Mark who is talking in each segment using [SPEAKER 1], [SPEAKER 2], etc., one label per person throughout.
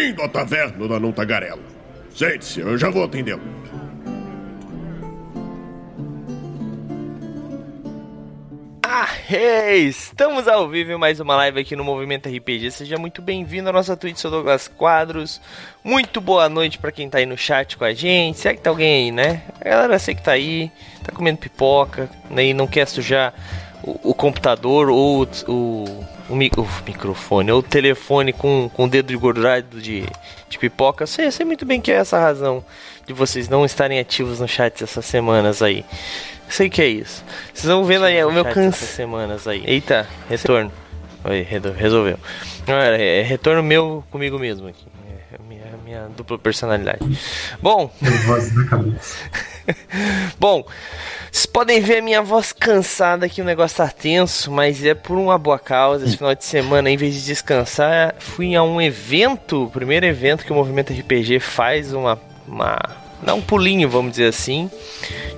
[SPEAKER 1] Bem-vindo à taverna da Não Tagarela. Sente-se, eu já vou atendê-lo.
[SPEAKER 2] Ah, hey, estamos ao vivo em mais uma live aqui no Movimento RPG. Seja muito bem-vindo à nossa Twitch, sou Douglas Quadros. Muito boa noite para quem tá aí no chat com a gente. Será que tá alguém aí, né? A galera sei que tá aí, tá comendo pipoca, né, e não quer sujar o, o computador ou o, o, o, microfone ou o telefone com, com o dedo engordurado de, de pipoca. Sei, sei muito bem que é essa a razão de vocês não estarem ativos no chat essas semanas aí. Sei que é isso. Vocês vão vendo aí o meu canso. semanas aí. Eita, retorno. Oi, resolveu. É, é retorno meu comigo mesmo aqui. É minha, minha dupla personalidade. Bom. Voz na cabeça. Bom, vocês podem ver a minha voz cansada aqui, o negócio tá tenso, mas é por uma boa causa. Esse final de semana, em vez de descansar, fui a um evento, o primeiro evento que o Movimento RPG faz, uma, uma dar um pulinho, vamos dizer assim.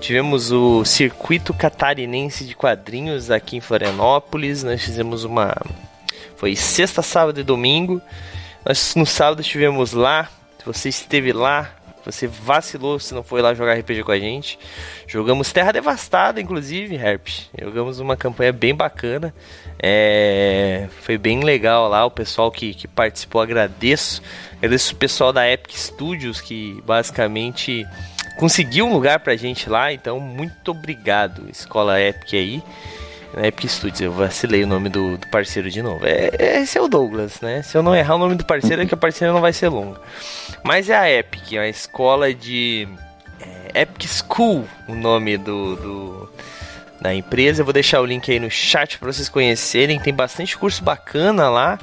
[SPEAKER 2] Tivemos o circuito catarinense de quadrinhos aqui em Florianópolis. Nós fizemos uma. Foi sexta, sábado e domingo. Nós no sábado estivemos lá. Se você esteve lá, você vacilou se não foi lá jogar RPG com a gente. Jogamos Terra Devastada, inclusive, Herp. Jogamos uma campanha bem bacana. É... Foi bem legal lá. O pessoal que, que participou, agradeço. Agradeço o pessoal da Epic Studios que basicamente conseguiu um lugar pra gente lá. Então, muito obrigado, Escola Epic aí. Epic Studios, eu vacilei o nome do, do parceiro de novo. É, é, esse é o Douglas, né? Se eu não errar o nome do parceiro, é que a parceira não vai ser longa. Mas é a Epic, a escola de. É, Epic School, o nome do, do, da empresa. Eu vou deixar o link aí no chat para vocês conhecerem. Tem bastante curso bacana lá.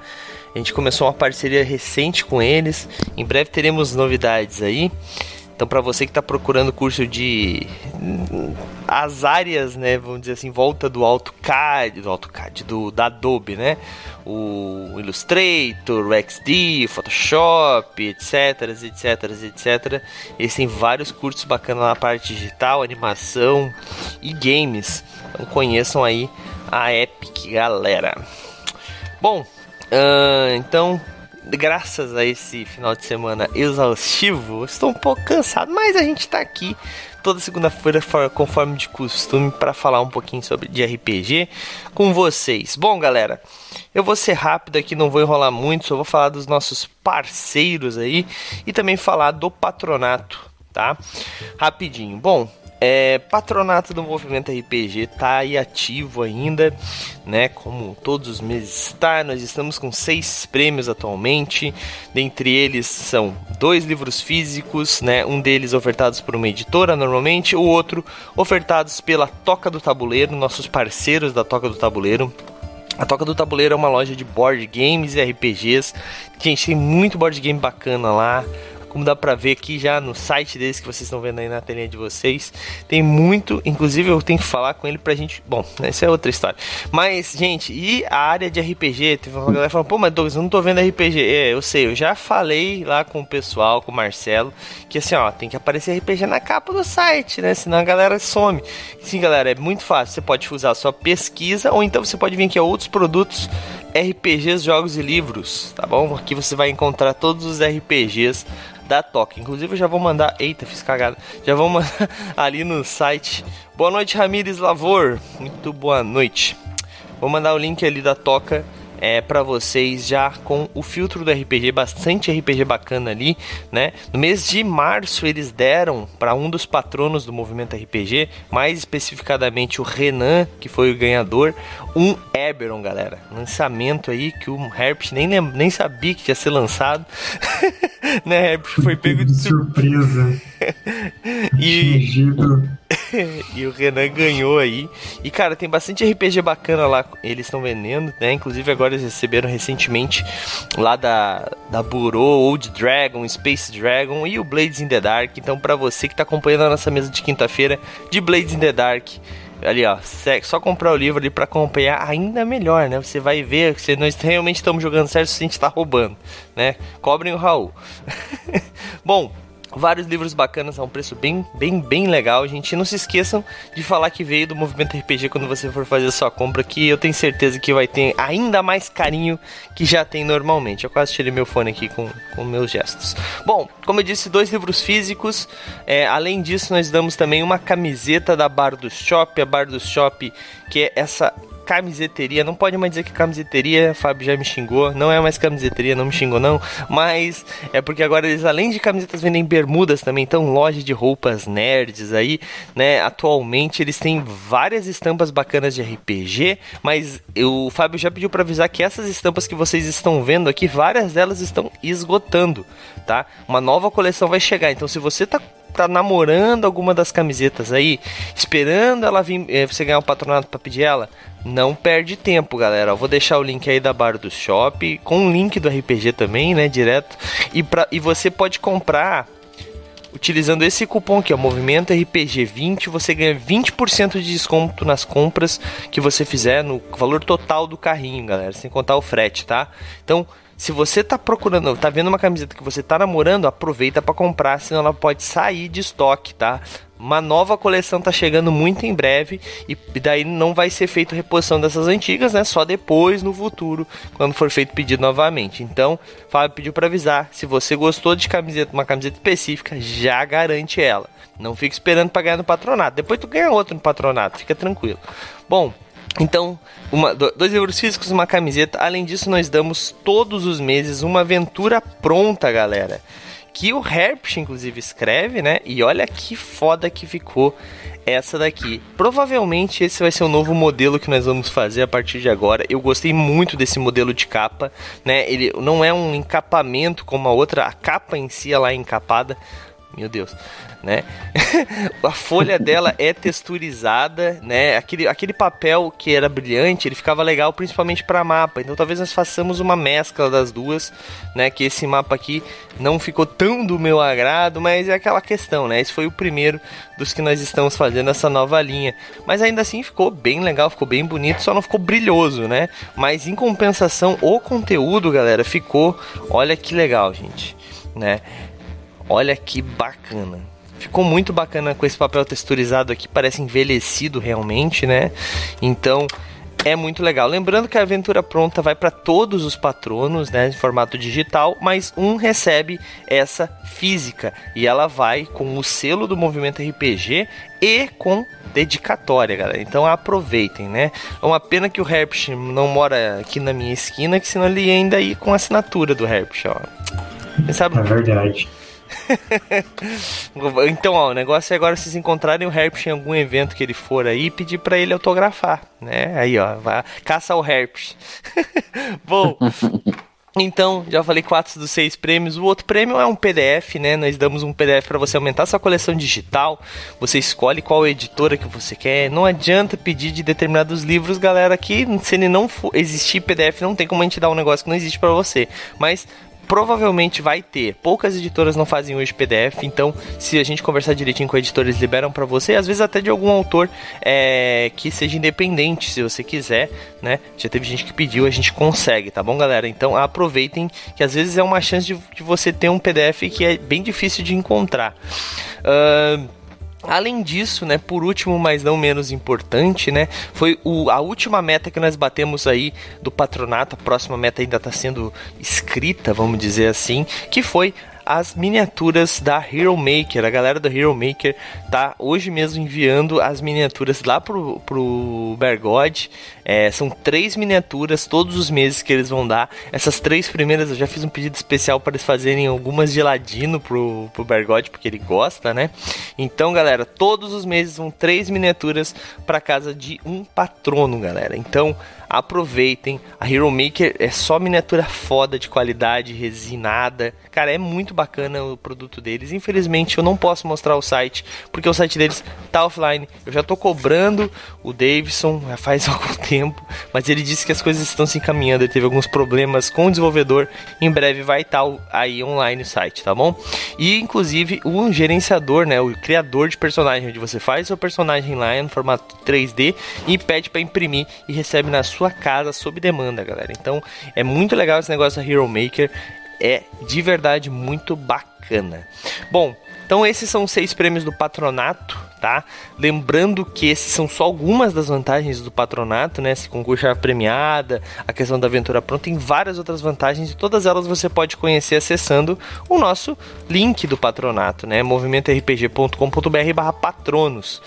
[SPEAKER 2] A gente começou uma parceria recente com eles. Em breve teremos novidades aí. Então, para você que está procurando curso de as áreas, né, vamos dizer assim, volta do AutoCAD, do AutoCAD, do da Adobe, né? O Illustrator, o XD, Photoshop, etc, etc, etc. Eles têm vários cursos bacanas na parte digital, animação e games. Então conheçam aí a Epic, galera. Bom, uh, então graças a esse final de semana exaustivo, estou um pouco cansado, mas a gente está aqui toda segunda-feira, conforme de costume, para falar um pouquinho sobre de RPG com vocês. Bom, galera, eu vou ser rápido aqui, não vou enrolar muito, só vou falar dos nossos parceiros aí e também falar do patronato, tá? Rapidinho. Bom, é, patronato do Movimento RPG tá aí ativo ainda, né? Como todos os meses está. Nós estamos com seis prêmios atualmente. Dentre eles são dois livros físicos, né? Um deles ofertados por uma editora normalmente, o outro ofertados pela Toca do Tabuleiro, nossos parceiros da Toca do Tabuleiro. A Toca do Tabuleiro é uma loja de board games e RPGs. Gente, tem muito board game bacana lá como dá pra ver aqui já no site deles que vocês estão vendo aí na telinha de vocês. Tem muito, inclusive eu tenho que falar com ele pra gente. Bom, essa é outra história. Mas, gente, e a área de RPG? Teve uma galera falando, pô, mas Douglas, eu não tô vendo RPG. É, eu sei, eu já falei lá com o pessoal, com o Marcelo, que assim, ó, tem que aparecer RPG na capa do site, né? Senão a galera some. Sim, galera, é muito fácil. Você pode usar a sua pesquisa, ou então você pode vir aqui a outros produtos RPGs, jogos e livros, tá bom? Aqui você vai encontrar todos os RPGs da Toca. Inclusive eu já vou mandar. Eita, fiz cagada. Já vou mandar ali no site. Boa noite, Ramires Lavor. Muito boa noite. Vou mandar o link ali da Toca é, para vocês já com o filtro do RPG, bastante RPG bacana ali, né? No mês de março eles deram para um dos patronos do movimento RPG, mais especificadamente o Renan, que foi o ganhador, um Eberon, galera. Lançamento aí que o Herpes nem, nem sabia que ia ser lançado. né, Herpes foi pego de surpresa. e e o Renan ganhou aí. E cara, tem bastante RPG bacana lá, eles estão vendendo, né? Inclusive agora eles receberam recentemente lá da, da Burô, Old Dragon, Space Dragon e o Blades in the Dark. Então, para você que tá acompanhando a nossa mesa de quinta-feira de Blades in the Dark, ali ó, só comprar o livro ali para acompanhar ainda melhor, né? Você vai ver se nós realmente estamos jogando certo se a gente tá roubando, né? Cobrem o Raul. Bom, Vários livros bacanas a um preço bem, bem, bem legal, gente. Não se esqueçam de falar que veio do Movimento RPG quando você for fazer sua compra, que eu tenho certeza que vai ter ainda mais carinho que já tem normalmente. Eu quase tirei meu fone aqui com, com meus gestos. Bom, como eu disse, dois livros físicos. É, além disso, nós damos também uma camiseta da Bar do Shop. A Bar do Shop, que é essa camiseteria. Não pode mais dizer que camiseteria, Fábio já me xingou. Não é mais camiseteria, não me xingou não. Mas é porque agora eles, além de camisetas, vendem bermudas também. Então, loja de roupas nerds aí, né? Atualmente eles têm várias estampas bacanas de RPG. Mas o Fábio já pediu para avisar que essas estampas que vocês estão vendo aqui, várias delas estão esgotando, tá? Uma nova coleção vai chegar. Então, se você tá tá namorando alguma das camisetas aí, esperando ela vir, eh, você ganhar um patronato para pedir ela, não perde tempo, galera. Eu vou deixar o link aí da Bar do Shop, com o link do RPG também, né, direto. E, pra, e você pode comprar utilizando esse cupom aqui, ó, Movimento RPG 20, você ganha 20% de desconto nas compras que você fizer no valor total do carrinho, galera, sem contar o frete, tá? Então, se você tá procurando, tá vendo uma camiseta que você tá namorando, aproveita para comprar, senão ela pode sair de estoque, tá? Uma nova coleção tá chegando muito em breve e daí não vai ser feito reposição dessas antigas, né? Só depois no futuro, quando for feito pedido novamente. Então, Fábio pediu para avisar, se você gostou de camiseta, uma camiseta específica, já garante ela. Não fique esperando para ganhar no patronato. Depois tu ganha outro no patronato, fica tranquilo. Bom, então, uma, dois livros físicos, uma camiseta. Além disso, nós damos todos os meses uma aventura pronta, galera. Que o Herpes, inclusive, escreve, né? E olha que foda que ficou essa daqui. Provavelmente esse vai ser o novo modelo que nós vamos fazer a partir de agora. Eu gostei muito desse modelo de capa, né? Ele não é um encapamento como a outra, a capa em si ela é encapada. Meu Deus né? a folha dela é texturizada, né? Aquele, aquele papel que era brilhante, ele ficava legal principalmente para mapa. Então talvez nós façamos uma mescla das duas, né? Que esse mapa aqui não ficou tão do meu agrado, mas é aquela questão, né? Esse foi o primeiro dos que nós estamos fazendo essa nova linha. Mas ainda assim ficou bem legal, ficou bem bonito, só não ficou brilhoso, né? Mas em compensação, o conteúdo, galera, ficou, olha que legal, gente, né? Olha que bacana. Ficou muito bacana com esse papel texturizado aqui, parece envelhecido realmente, né? Então, é muito legal. Lembrando que a aventura pronta vai para todos os patronos, né, em formato digital, mas um recebe essa física e ela vai com o selo do movimento RPG e com dedicatória, galera. Então aproveitem, né? É uma pena que o Herpes não mora aqui na minha esquina, que senão ele ia ainda ir com a assinatura do Herpes, ó.
[SPEAKER 3] sabe? É verdade.
[SPEAKER 2] então, ó, o negócio é agora vocês encontrarem o Herpes em algum evento que ele for aí e pedir para ele autografar, né? Aí, ó, vai, caça o Herpes. Bom, então, já falei quatro dos seis prêmios. O outro prêmio é um PDF, né? Nós damos um PDF para você aumentar sua coleção digital. Você escolhe qual editora que você quer. Não adianta pedir de determinados livros, galera, que se ele não for existir PDF, não tem como a gente dar um negócio que não existe para você. Mas provavelmente vai ter. Poucas editoras não fazem hoje PDF, então se a gente conversar direitinho com eles liberam para você, às vezes até de algum autor é, que seja independente, se você quiser, né? Já teve gente que pediu, a gente consegue, tá bom, galera? Então aproveitem que às vezes é uma chance de, de você ter um PDF que é bem difícil de encontrar. Uh, Além disso, né, por último, mas não menos importante, né, foi o, a última meta que nós batemos aí do patronato, a próxima meta ainda está sendo escrita, vamos dizer assim, que foi as miniaturas da Hero Maker. A galera do Hero Maker tá hoje mesmo enviando as miniaturas lá pro, pro Bergode. É, são três miniaturas todos os meses que eles vão dar. Essas três primeiras eu já fiz um pedido especial para eles fazerem algumas de ladino pro, pro Bergode, porque ele gosta, né? Então, galera, todos os meses vão três miniaturas para casa de um patrono, galera. Então, aproveitem. A Hero Maker é só miniatura foda de qualidade, resinada. Cara, é muito bacana o produto deles. Infelizmente eu não posso mostrar o site, porque o site deles tá offline. Eu já tô cobrando o Davidson faz algum tempo, mas ele disse que as coisas estão se encaminhando. Ele teve alguns problemas com o desenvolvedor. Em breve vai estar aí online o site, tá bom? E inclusive o gerenciador, né, o criador de personagem, onde você faz seu personagem lá no formato 3D e pede para imprimir e recebe na sua casa sob demanda, galera. Então é muito legal esse negócio da Hero Maker. É de verdade muito bacana. Bom, Então esses são seis prêmios do patronato, tá? Lembrando que esses são só algumas das vantagens do patronato, né? Esse concurso é premiada, a questão da aventura pronta, tem várias outras vantagens e todas elas você pode conhecer acessando o nosso link do patronato, né? movimentorpg.com.br/barra patronos.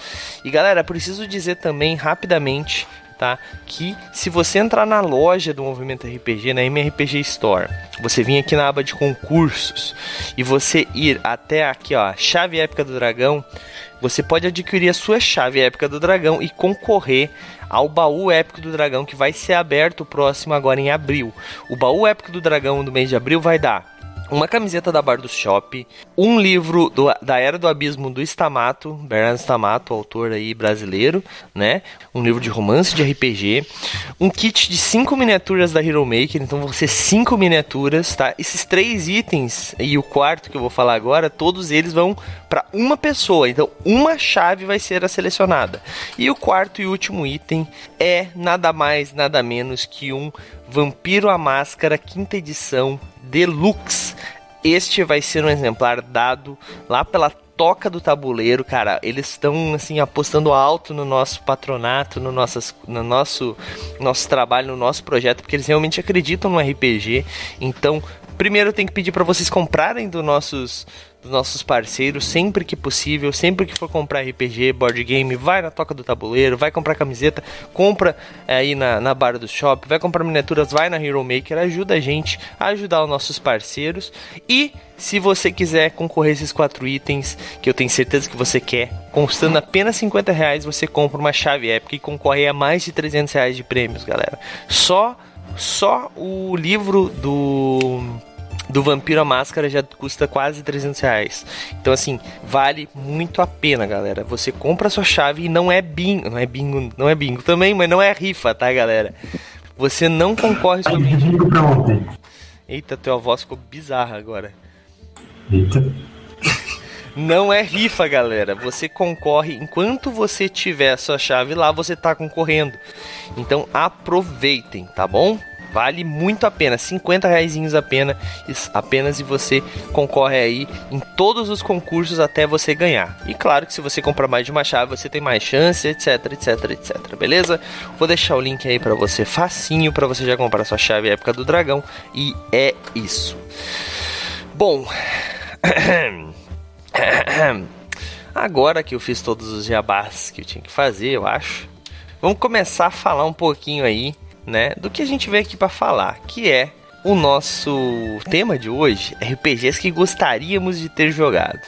[SPEAKER 2] E galera, preciso dizer também rapidamente tá? Que se você entrar na loja do Movimento RPG, na MRPG Store, você vir aqui na aba de concursos e você ir até aqui, ó, chave épica do dragão, você pode adquirir a sua chave épica do dragão e concorrer ao baú épico do dragão que vai ser aberto próximo agora em abril. O baú épico do dragão do mês de abril vai dar uma camiseta da Bar do Shop, um livro do, da Era do Abismo do Stamato, Bernardo Stamato, autor aí brasileiro, né? Um livro de romance de RPG, um kit de cinco miniaturas da Hero Maker, então vão ser cinco miniaturas, tá? Esses três itens e o quarto que eu vou falar agora, todos eles vão para uma pessoa, então uma chave vai ser a selecionada. E o quarto e último item é nada mais, nada menos que um Vampiro a Máscara, quinta edição, Deluxe. Este vai ser um exemplar dado lá pela toca do tabuleiro, cara. Eles estão assim apostando alto no nosso patronato, no, nossas, no nosso nosso trabalho, no nosso projeto, porque eles realmente acreditam no RPG. Então, primeiro tem que pedir para vocês comprarem dos nossos dos nossos parceiros sempre que possível, sempre que for comprar RPG, board game, vai na toca do tabuleiro, vai comprar camiseta, compra é, aí na, na barra do shop, vai comprar miniaturas, vai na Hero Maker, ajuda a gente a ajudar os nossos parceiros e se você quiser concorrer esses quatro itens, que eu tenho certeza que você quer, custando apenas 50 reais, você compra uma chave épica e concorre a mais de 300 reais de prêmios, galera. Só, só o livro do do Vampiro a Máscara já custa quase 300 reais. Então, assim, vale muito a pena, galera. Você compra a sua chave e não é bingo. Não é bingo, não é bingo também, mas não é rifa, tá, galera? Você não concorre. Eita, tua voz ficou bizarra agora. Eita. Não é rifa, galera. Você concorre enquanto você tiver a sua chave lá, você tá concorrendo. Então aproveitem, tá bom? Vale muito a pena, 50 reais apenas, apenas e você concorre aí em todos os concursos até você ganhar. E claro que se você comprar mais de uma chave, você tem mais chance, etc, etc, etc. Beleza? Vou deixar o link aí para você facinho para você já comprar sua chave época do dragão e é isso. Bom, agora que eu fiz todos os jabás que eu tinha que fazer, eu acho, vamos começar a falar um pouquinho aí né, do que a gente veio aqui para falar, que é o nosso tema de hoje, RPGs que gostaríamos de ter jogado.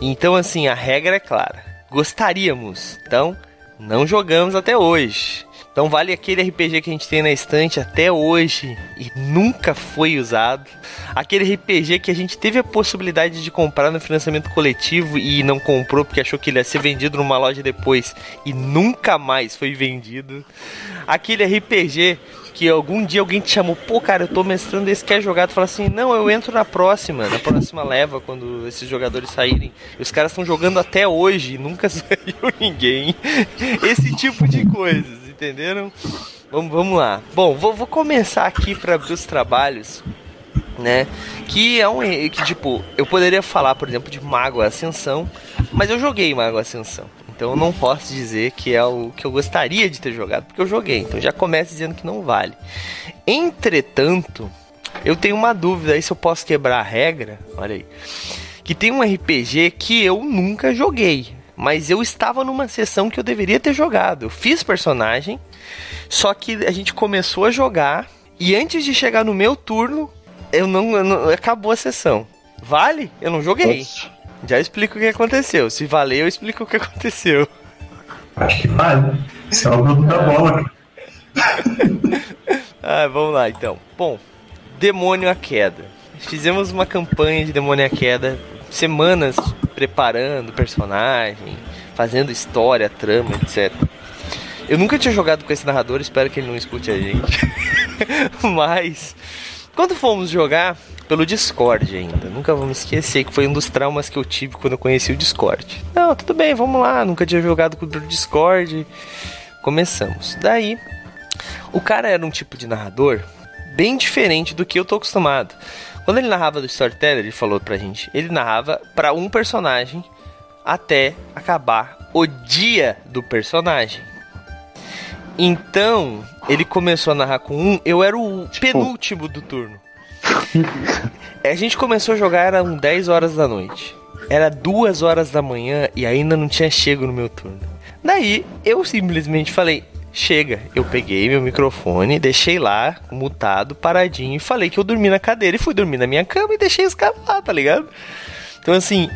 [SPEAKER 2] Então, assim, a regra é clara: gostaríamos. Então, não jogamos até hoje. Então vale aquele RPG que a gente tem na estante até hoje e nunca foi usado. Aquele RPG que a gente teve a possibilidade de comprar no financiamento coletivo e não comprou porque achou que ele ia ser vendido numa loja depois e nunca mais foi vendido. Aquele RPG que algum dia alguém te chamou, pô, cara, eu tô mestrando esse quer jogar, tu fala assim, não, eu entro na próxima, na próxima leva, quando esses jogadores saírem. Os caras estão jogando até hoje, nunca saiu ninguém. Esse tipo de coisas entenderam? Vamos, vamos lá. Bom, vou, vou começar aqui para abrir os trabalhos, né? Que é um que tipo, eu poderia falar, por exemplo, de Mago Ascensão, mas eu joguei Mago Ascensão. Então eu não posso dizer que é o que eu gostaria de ter jogado, porque eu joguei. Então já começa dizendo que não vale. Entretanto, eu tenho uma dúvida aí se eu posso quebrar a regra. Olha aí. Que tem um RPG que eu nunca joguei mas eu estava numa sessão que eu deveria ter jogado. Eu fiz personagem, só que a gente começou a jogar e antes de chegar no meu turno, eu não, eu não acabou a sessão. Vale? Eu não joguei. Nossa. Já explico o que aconteceu. Se valer, eu explico o que aconteceu.
[SPEAKER 3] Acho que vale. Isso é o grupo da bola.
[SPEAKER 2] ah, vamos lá então. Bom, Demônio à Queda. Fizemos uma campanha de Demônio à Queda semanas preparando personagem, fazendo história, trama, etc. Eu nunca tinha jogado com esse narrador, espero que ele não escute a gente. Mas quando fomos jogar pelo Discord ainda, nunca vamos esquecer que foi um dos traumas que eu tive quando eu conheci o Discord. Não, tudo bem, vamos lá, nunca tinha jogado com o Discord. Começamos. Daí, o cara era um tipo de narrador bem diferente do que eu tô acostumado. Quando ele narrava do Storyteller, ele falou pra gente, ele narrava pra um personagem até acabar o dia do personagem. Então, ele começou a narrar com um, eu era o tipo... penúltimo do turno. a gente começou a jogar, eram 10 horas da noite. Era 2 horas da manhã e ainda não tinha chego no meu turno. Daí, eu simplesmente falei, chega. Eu peguei meu microfone, deixei lá, mutado, paradinho, e falei que eu dormi na cadeira e fui dormir na minha cama e deixei os caras lá, tá ligado? Então, assim,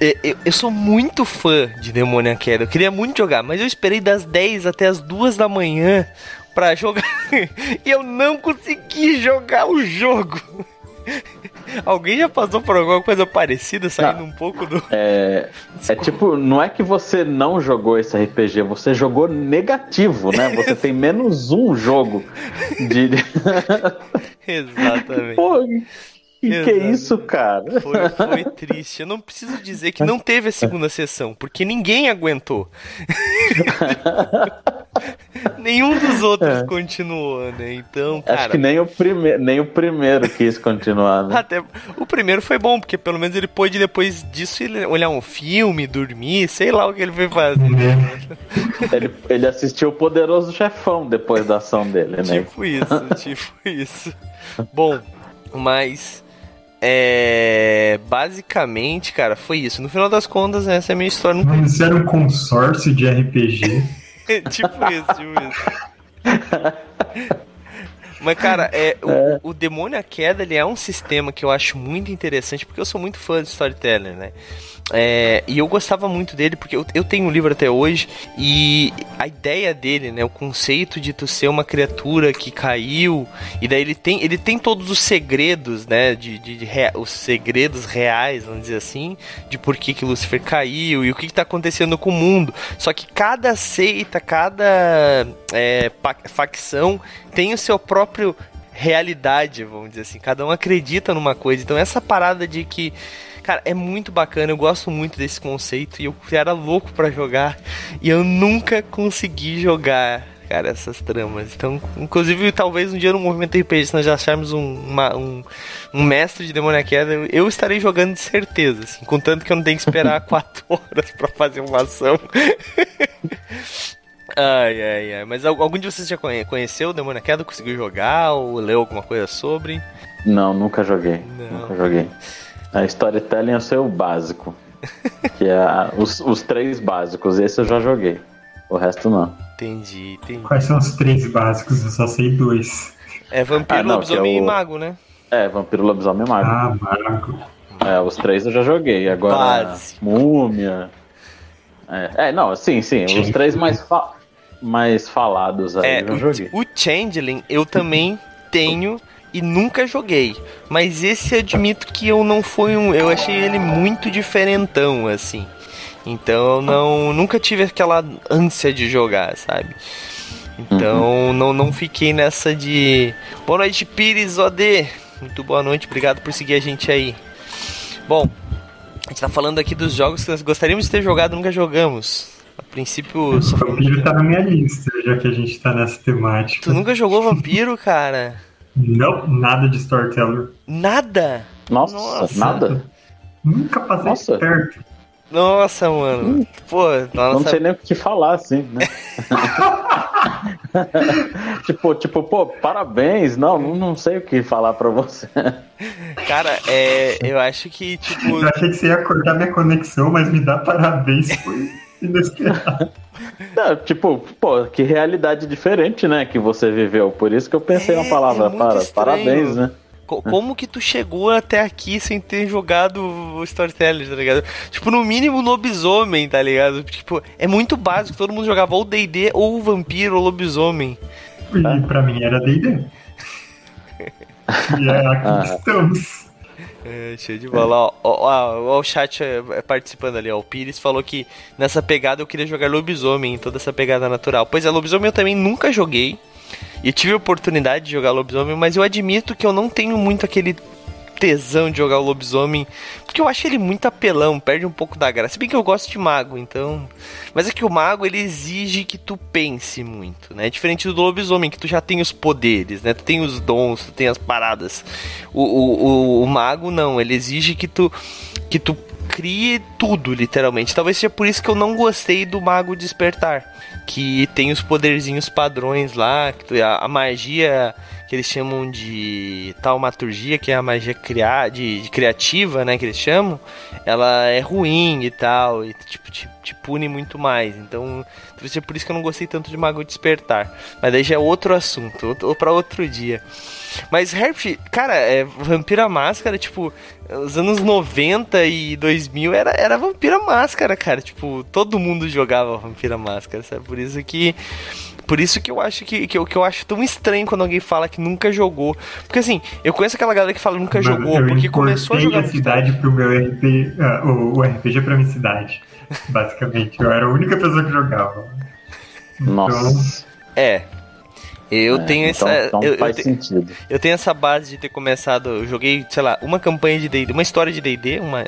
[SPEAKER 2] eu, eu, sou muito fã de Demônia Queda. Eu queria muito jogar, mas eu esperei das 10 até as 2 da manhã pra jogar. e eu não consegui jogar o jogo. Alguém já passou por alguma coisa parecida, saindo não, um pouco do.
[SPEAKER 4] É, é tipo, não é que você não jogou esse RPG, você jogou negativo, né? Você tem menos um jogo de.
[SPEAKER 2] Exatamente.
[SPEAKER 4] Pô, que, que é isso, cara?
[SPEAKER 2] Foi, foi, triste. Eu não preciso dizer que não teve a segunda sessão, porque ninguém aguentou. Nenhum dos outros é. continuou, né? Então, cara.
[SPEAKER 4] Acho que nem o, prime nem o primeiro quis continuar, né?
[SPEAKER 2] Até o primeiro foi bom, porque pelo menos ele pôde depois disso olhar um filme, dormir, sei lá o que ele foi fazer.
[SPEAKER 4] ele, ele assistiu o Poderoso Chefão depois da ação dele, né?
[SPEAKER 2] Tipo isso, tipo isso. Bom, mas é. Basicamente, cara, foi isso. No final das contas, essa é a minha história.
[SPEAKER 3] Mas era um consórcio de RPG.
[SPEAKER 2] tipo isso, tipo isso. Mas, cara, é, o, é. o Demônio à Queda ele é um sistema que eu acho muito interessante, porque eu sou muito fã de storytelling, né? É, e eu gostava muito dele porque eu, eu tenho um livro até hoje e a ideia dele, né, o conceito de tu ser uma criatura que caiu e daí ele tem, ele tem todos os segredos, né, de, de, de os segredos reais, vamos dizer assim, de por que que Lúcifer caiu e o que está acontecendo com o mundo. Só que cada seita, cada é, facção tem o seu próprio realidade, vamos dizer assim. Cada um acredita numa coisa. Então essa parada de que Cara, é muito bacana, eu gosto muito desse conceito e eu era louco para jogar e eu nunca consegui jogar, cara, essas tramas. Então, inclusive, talvez um dia no Movimento RPG, se nós já acharmos um, uma, um, um mestre de Demônia Queda, eu estarei jogando de certeza, assim, contanto que eu não tenho que esperar 4 horas para fazer uma ação. Ai, ai, ai. Mas algum de vocês já conheceu o Demônia Queda? Conseguiu jogar ou leu alguma coisa sobre?
[SPEAKER 4] Não, nunca joguei. Não. Nunca joguei. A storytelling é o seu básico. que é a, os, os três básicos. Esse eu já joguei. O resto não.
[SPEAKER 2] Entendi, entendi.
[SPEAKER 3] Quais são os três básicos? Eu só sei dois.
[SPEAKER 2] É vampiro, ah, não, lobisomem é o... e mago, né?
[SPEAKER 4] É, vampiro, lobisomem e mago.
[SPEAKER 3] Ah, mago.
[SPEAKER 4] É, os três eu já joguei. Agora, Base. múmia. É, é, não, sim, sim. Os três mais, fa... mais falados aí é, já joguei.
[SPEAKER 2] O Changeling eu também tenho e nunca joguei. Mas esse admito que eu não fui um. Eu achei ele muito diferentão, assim. Então eu não, nunca tive aquela ânsia de jogar, sabe? Então uhum. não, não fiquei nessa de. Boa noite, Pires OD. Muito boa noite, obrigado por seguir a gente aí. Bom, a gente tá falando aqui dos jogos que nós gostaríamos de ter jogado nunca jogamos. A princípio.
[SPEAKER 3] Só... Vampiro tá na minha lista, já que a gente tá nessa temática.
[SPEAKER 2] Tu nunca jogou Vampiro, cara?
[SPEAKER 3] Não, nada de Storyteller.
[SPEAKER 2] Nada?
[SPEAKER 4] Nossa, Nossa. nada?
[SPEAKER 3] Nunca passei Nossa. perto.
[SPEAKER 2] Nossa, mano. Hum. Pô,
[SPEAKER 4] nossa... Não sei nem o que falar, assim, né? tipo, tipo, pô, parabéns. Não, não sei o que falar pra você.
[SPEAKER 2] Cara, é, eu acho que, tipo.
[SPEAKER 3] Eu achei que você ia cortar minha conexão, mas me dá parabéns. Foi.
[SPEAKER 4] Não, tipo, pô, que realidade diferente, né, que você viveu. Por isso que eu pensei é, na palavra. É para, parabéns, né?
[SPEAKER 2] Como que tu chegou até aqui sem ter jogado o Storyteller, tá ligado? Tipo, no mínimo lobisomem, tá ligado? Tipo, é muito básico, todo mundo jogava ou D&D, ou vampiro, ou lobisomem.
[SPEAKER 3] E pra mim era D&D. e é aqui ah. estamos.
[SPEAKER 2] É, cheio de bola. Ó, ó, ó, ó, o chat é, participando ali, ó. O Pires falou que nessa pegada eu queria jogar lobisomem, toda essa pegada natural. Pois é, lobisomem eu também nunca joguei. E tive a oportunidade de jogar lobisomem, mas eu admito que eu não tenho muito aquele tesão de jogar o lobisomem, porque eu acho ele muito apelão, perde um pouco da graça. Se bem que eu gosto de mago, então. Mas é que o mago ele exige que tu pense muito, né? Diferente do lobisomem, que tu já tem os poderes, né? Tu tem os dons, tu tem as paradas. O, o, o, o mago não, ele exige que tu que tu crie tudo, literalmente. Talvez seja por isso que eu não gostei do Mago Despertar. Que tem os poderzinhos padrões lá, a, a magia que eles chamam de taumaturgia, que é a magia criar, de, de, criativa, né, que eles chamam, ela é ruim e tal, e tipo, te, te pune muito mais. Então, talvez seja por isso que eu não gostei tanto de Mago Despertar. Mas daí já é outro assunto, outro, para outro dia. Mas Herb, cara, é, Vampira Máscara, tipo, os anos 90 e 2000 era, era Vampira Máscara, cara. Tipo, todo mundo jogava Vampira Máscara, sabe? Por isso que por isso que eu acho que, que, eu, que eu acho tão estranho quando alguém fala que nunca jogou. Porque assim, eu conheço aquela galera que fala que nunca Mas jogou, porque começou a jogar.
[SPEAKER 3] a cidade pro meu RP, uh, ah, o, o RPG pra minha cidade. Basicamente. Eu era a única pessoa que jogava.
[SPEAKER 4] Nossa. Então...
[SPEAKER 2] É. Eu é, tenho
[SPEAKER 4] então,
[SPEAKER 2] essa.
[SPEAKER 4] Então
[SPEAKER 2] eu,
[SPEAKER 4] faz
[SPEAKER 2] eu,
[SPEAKER 4] sentido.
[SPEAKER 2] Eu tenho essa base de ter começado. Eu joguei, sei lá, uma campanha de DD, uma história de DD, uma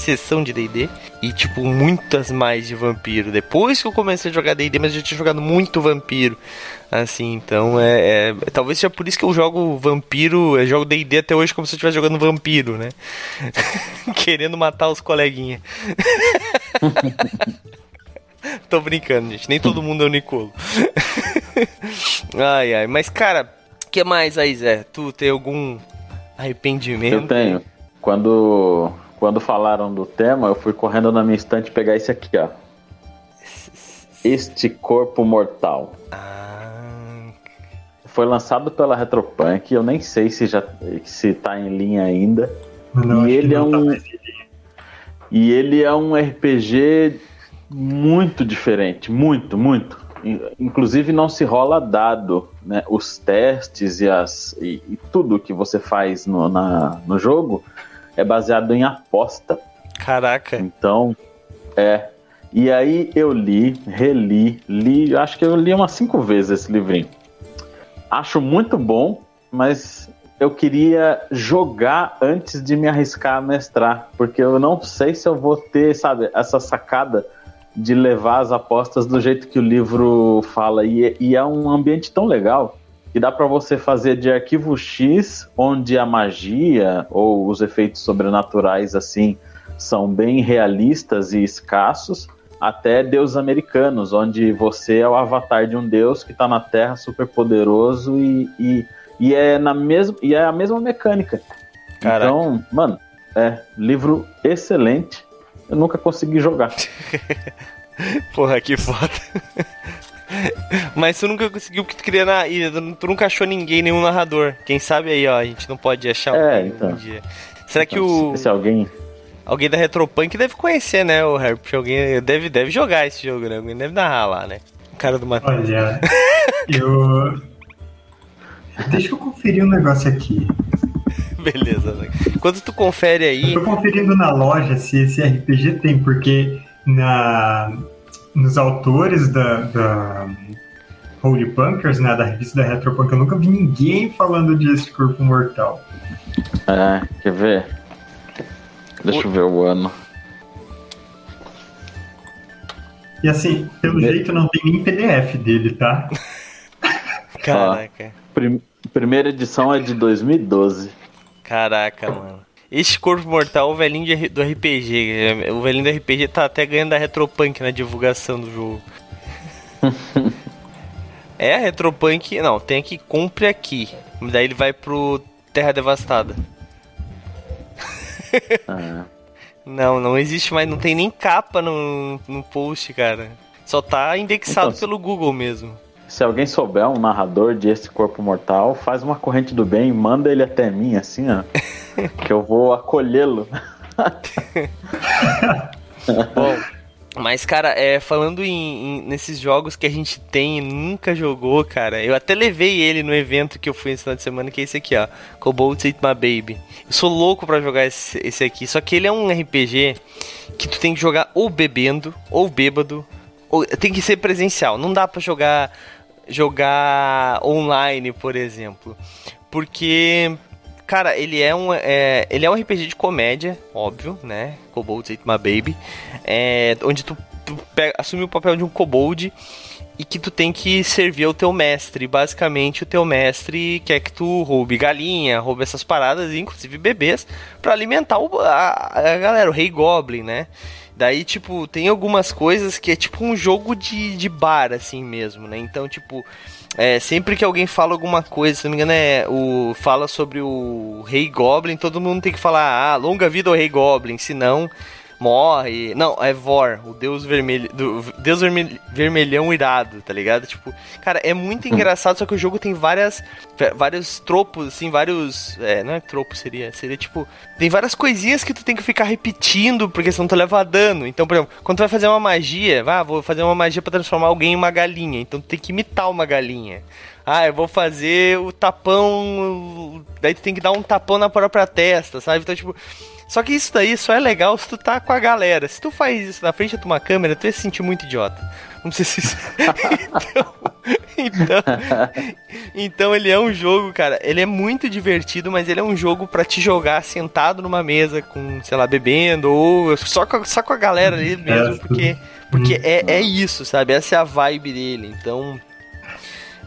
[SPEAKER 2] sessão de D&D e tipo muitas mais de vampiro. Depois que eu comecei a jogar D&D, mas eu já tinha jogado muito vampiro. Assim, então é, é, talvez seja por isso que eu jogo vampiro, eu jogo D&D até hoje como se eu estivesse jogando vampiro, né? Querendo matar os coleguinhas. Tô brincando, gente. Nem todo mundo é o Nicolo. ai, ai. Mas, cara, o que mais aí, Zé? Tu tem algum arrependimento?
[SPEAKER 4] Eu tenho. Quando quando falaram do tema, eu fui correndo na minha estante pegar esse aqui, ó. Este Corpo Mortal. Ah. Foi lançado pela Retropunk, eu nem sei se já se tá em linha ainda. Não, e ele é um tá E ele é um RPG muito diferente, muito, muito. Inclusive não se rola dado, né? Os testes e, as, e, e tudo que você faz no, na, no jogo é baseado em aposta.
[SPEAKER 2] Caraca.
[SPEAKER 4] Então, é. E aí eu li, reli, li, acho que eu li umas cinco vezes esse livrinho. Acho muito bom, mas eu queria jogar antes de me arriscar a mestrar, porque eu não sei se eu vou ter, sabe, essa sacada de levar as apostas do jeito que o livro fala. E, e é um ambiente tão legal que dá para você fazer de arquivo X, onde a magia ou os efeitos sobrenaturais assim são bem realistas e escassos, até deuses americanos, onde você é o avatar de um deus que está na Terra super poderoso e, e, e, é na mesma e é a mesma mecânica. Caraca. Então, mano, é livro excelente. Eu nunca consegui jogar.
[SPEAKER 2] Porra, que foda. Mas tu nunca conseguiu o que tu queria na ilha, tu nunca achou ninguém, nenhum narrador. Quem sabe aí, ó, a gente não pode achar
[SPEAKER 4] é, então. um dia.
[SPEAKER 2] Será que o.
[SPEAKER 4] Se alguém.
[SPEAKER 2] Alguém da Retropunk deve conhecer, né, o Herb? Alguém deve, deve jogar esse jogo, né? Alguém deve narrar lá, né? O cara do Matheus.
[SPEAKER 3] Olha, eu. Deixa eu conferir um negócio aqui.
[SPEAKER 2] Beleza, né? Quando tu confere aí.
[SPEAKER 3] Eu tô conferindo na loja se esse RPG tem, porque na nos autores da, da Holy Punkers, né, da revista da Retropunk, eu nunca vi ninguém falando desse corpo mortal.
[SPEAKER 4] É, quer ver? Deixa o... eu ver o ano.
[SPEAKER 3] E assim, pelo jeito não tem nem PDF dele, tá?
[SPEAKER 2] Caraca.
[SPEAKER 4] prim primeira edição é de 2012.
[SPEAKER 2] Caraca, mano. Esse corpo mortal, o velhinho de, do RPG. O velhinho do RPG tá até ganhando da Retropunk na divulgação do jogo. é, a Retropunk. Não, tem aqui, compre aqui. Daí ele vai pro Terra Devastada. ah. Não, não existe mais, não tem nem capa no, no post, cara. Só tá indexado então, pelo Google mesmo.
[SPEAKER 4] Se alguém souber um narrador de esse corpo mortal, faz uma corrente do bem, manda ele até mim, assim, ó. que eu vou acolhê-lo.
[SPEAKER 2] Bom, mas, cara, é, falando em, em, nesses jogos que a gente tem e nunca jogou, cara, eu até levei ele no evento que eu fui esse final de semana, que é esse aqui, ó. Cobalt Eat My Baby. Eu sou louco para jogar esse, esse aqui, só que ele é um RPG que tu tem que jogar ou bebendo, ou bêbado, ou tem que ser presencial. Não dá para jogar jogar online, por exemplo. Porque cara, ele é um é, ele é um RPG de comédia, óbvio, né? Kobolds Ate My Baby, é, onde tu, tu pega, assume o papel de um kobold e que tu tem que servir ao teu mestre. Basicamente, o teu mestre quer que tu roube galinha, roube essas paradas, inclusive bebês, para alimentar o, a, a, galera, o Rei Goblin, né? Daí, tipo, tem algumas coisas que é tipo um jogo de, de bar, assim mesmo, né? Então, tipo, é, sempre que alguém fala alguma coisa, se não me engano, é o fala sobre o Rei Goblin, todo mundo tem que falar, ah, longa vida ao Rei Goblin, senão morre. Não, é Vor, o deus vermelho. Do, deus vermelho, vermelhão irado, tá ligado? Tipo, cara, é muito hum. engraçado, só que o jogo tem várias. Vários tropos, assim, vários. É, não é tropo, seria. Seria tipo. Tem várias coisinhas que tu tem que ficar repetindo, porque senão tu leva dano. Então, por exemplo, quando tu vai fazer uma magia, vá, vou fazer uma magia para transformar alguém em uma galinha. Então tu tem que imitar uma galinha. Ah, eu vou fazer o tapão. Daí tu tem que dar um tapão na própria testa, sabe? Então, tipo só que isso daí só é legal se tu tá com a galera. Se tu faz isso na frente de uma câmera, tu ia se sentir muito idiota. Não sei se. então, então, então, ele é um jogo, cara. Ele é muito divertido, mas ele é um jogo para te jogar sentado numa mesa com, sei lá, bebendo, ou só com, só com a galera ali mesmo, porque, porque é, é isso, sabe? Essa é a vibe dele. Então.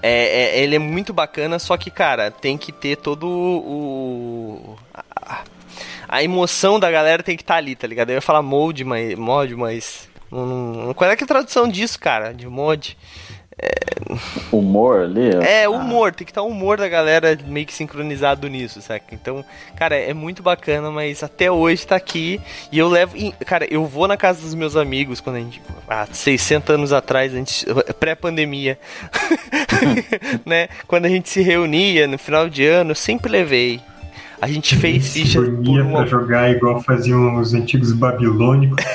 [SPEAKER 2] É, é, ele é muito bacana, só que, cara, tem que ter todo o a emoção da galera tem que estar tá ali, tá ligado? Eu ia falar mod, mas. Mod, mas. Qual é que é a tradução disso, cara? De mod?
[SPEAKER 4] É... Humor ali?
[SPEAKER 2] É, humor, ah. tem que estar tá o humor da galera meio que sincronizado nisso, saca? Então, cara, é muito bacana, mas até hoje tá aqui e eu levo. Cara, eu vou na casa dos meus amigos quando a gente. Há 600 anos atrás, a. Pré-pandemia. né? Quando a gente se reunia no final de ano, eu sempre levei a gente fez ficha.
[SPEAKER 3] por uma... pra jogar igual faziam os antigos babilônicos.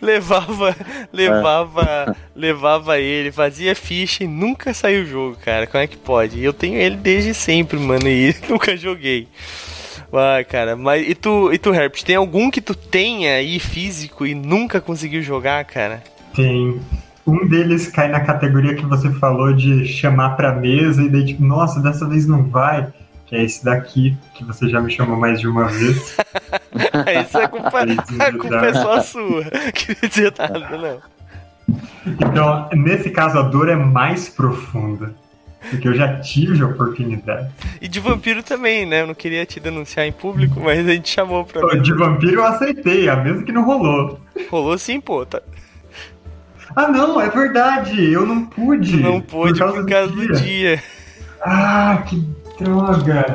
[SPEAKER 2] levava, levava, é. levava ele, fazia ficha e nunca saiu o jogo, cara. Como é que pode? Eu tenho ele desde sempre, mano, e nunca joguei. Vai, cara, mas e tu, e tu, Herbert, tem algum que tu tenha aí físico e nunca conseguiu jogar, cara?
[SPEAKER 3] Tem. Um deles cai na categoria que você falou de chamar pra mesa e daí, tipo, nossa, dessa vez não vai que é esse daqui, que você já me chamou mais de uma vez.
[SPEAKER 2] Isso é culpa, a culpa é só sua. Queria dizer nada, não.
[SPEAKER 3] Então, nesse caso, a dor é mais profunda. Porque eu já tive a oportunidade.
[SPEAKER 2] E de vampiro também, né? Eu não queria te denunciar em público, mas a gente chamou pra.
[SPEAKER 3] Pô, de vampiro eu aceitei, a mesmo que não rolou.
[SPEAKER 2] Rolou sim, pô. Tá...
[SPEAKER 3] Ah, não, é verdade. Eu não pude.
[SPEAKER 2] Não pude por causa, por causa do, dia. do dia.
[SPEAKER 3] Ah, que Droga!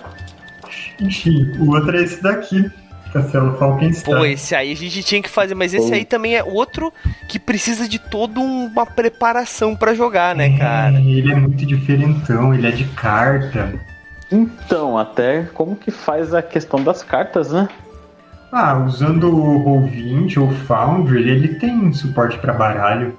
[SPEAKER 3] Enfim, o outro é esse daqui. Castelo Falkenstein.
[SPEAKER 2] Pô, esse aí a gente tinha que fazer, mas esse Pô. aí também é outro que precisa de toda uma preparação para jogar, né, é, cara?
[SPEAKER 3] Ele é muito diferentão, ele é de carta.
[SPEAKER 4] Então, até como que faz a questão das cartas, né?
[SPEAKER 3] Ah, usando o Roll20 ou Foundry, ele tem suporte para baralho.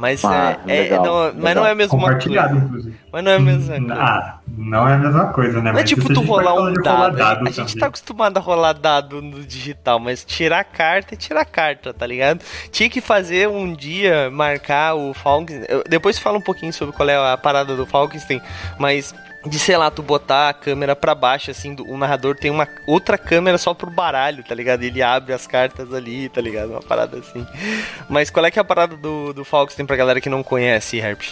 [SPEAKER 2] Mas, ah, é, é não, mas não é a mesma
[SPEAKER 3] coisa. inclusive.
[SPEAKER 2] Mas não é a mesma coisa.
[SPEAKER 3] Ah, não é a mesma coisa, né?
[SPEAKER 2] Não é tipo tu rolar um dado. dado a gente tá acostumado a rolar dado no digital, mas tirar carta é tirar carta, tá ligado? Tinha que fazer um dia, marcar o Falkenstein. Depois fala um pouquinho sobre qual é a parada do Falkenstein, mas de, sei lá, tu botar a câmera para baixo, assim, do, o narrador tem uma outra câmera só pro baralho, tá ligado? Ele abre as cartas ali, tá ligado? Uma parada assim. Mas qual é que é a parada do, do Falcons tem pra galera que não conhece, Herp?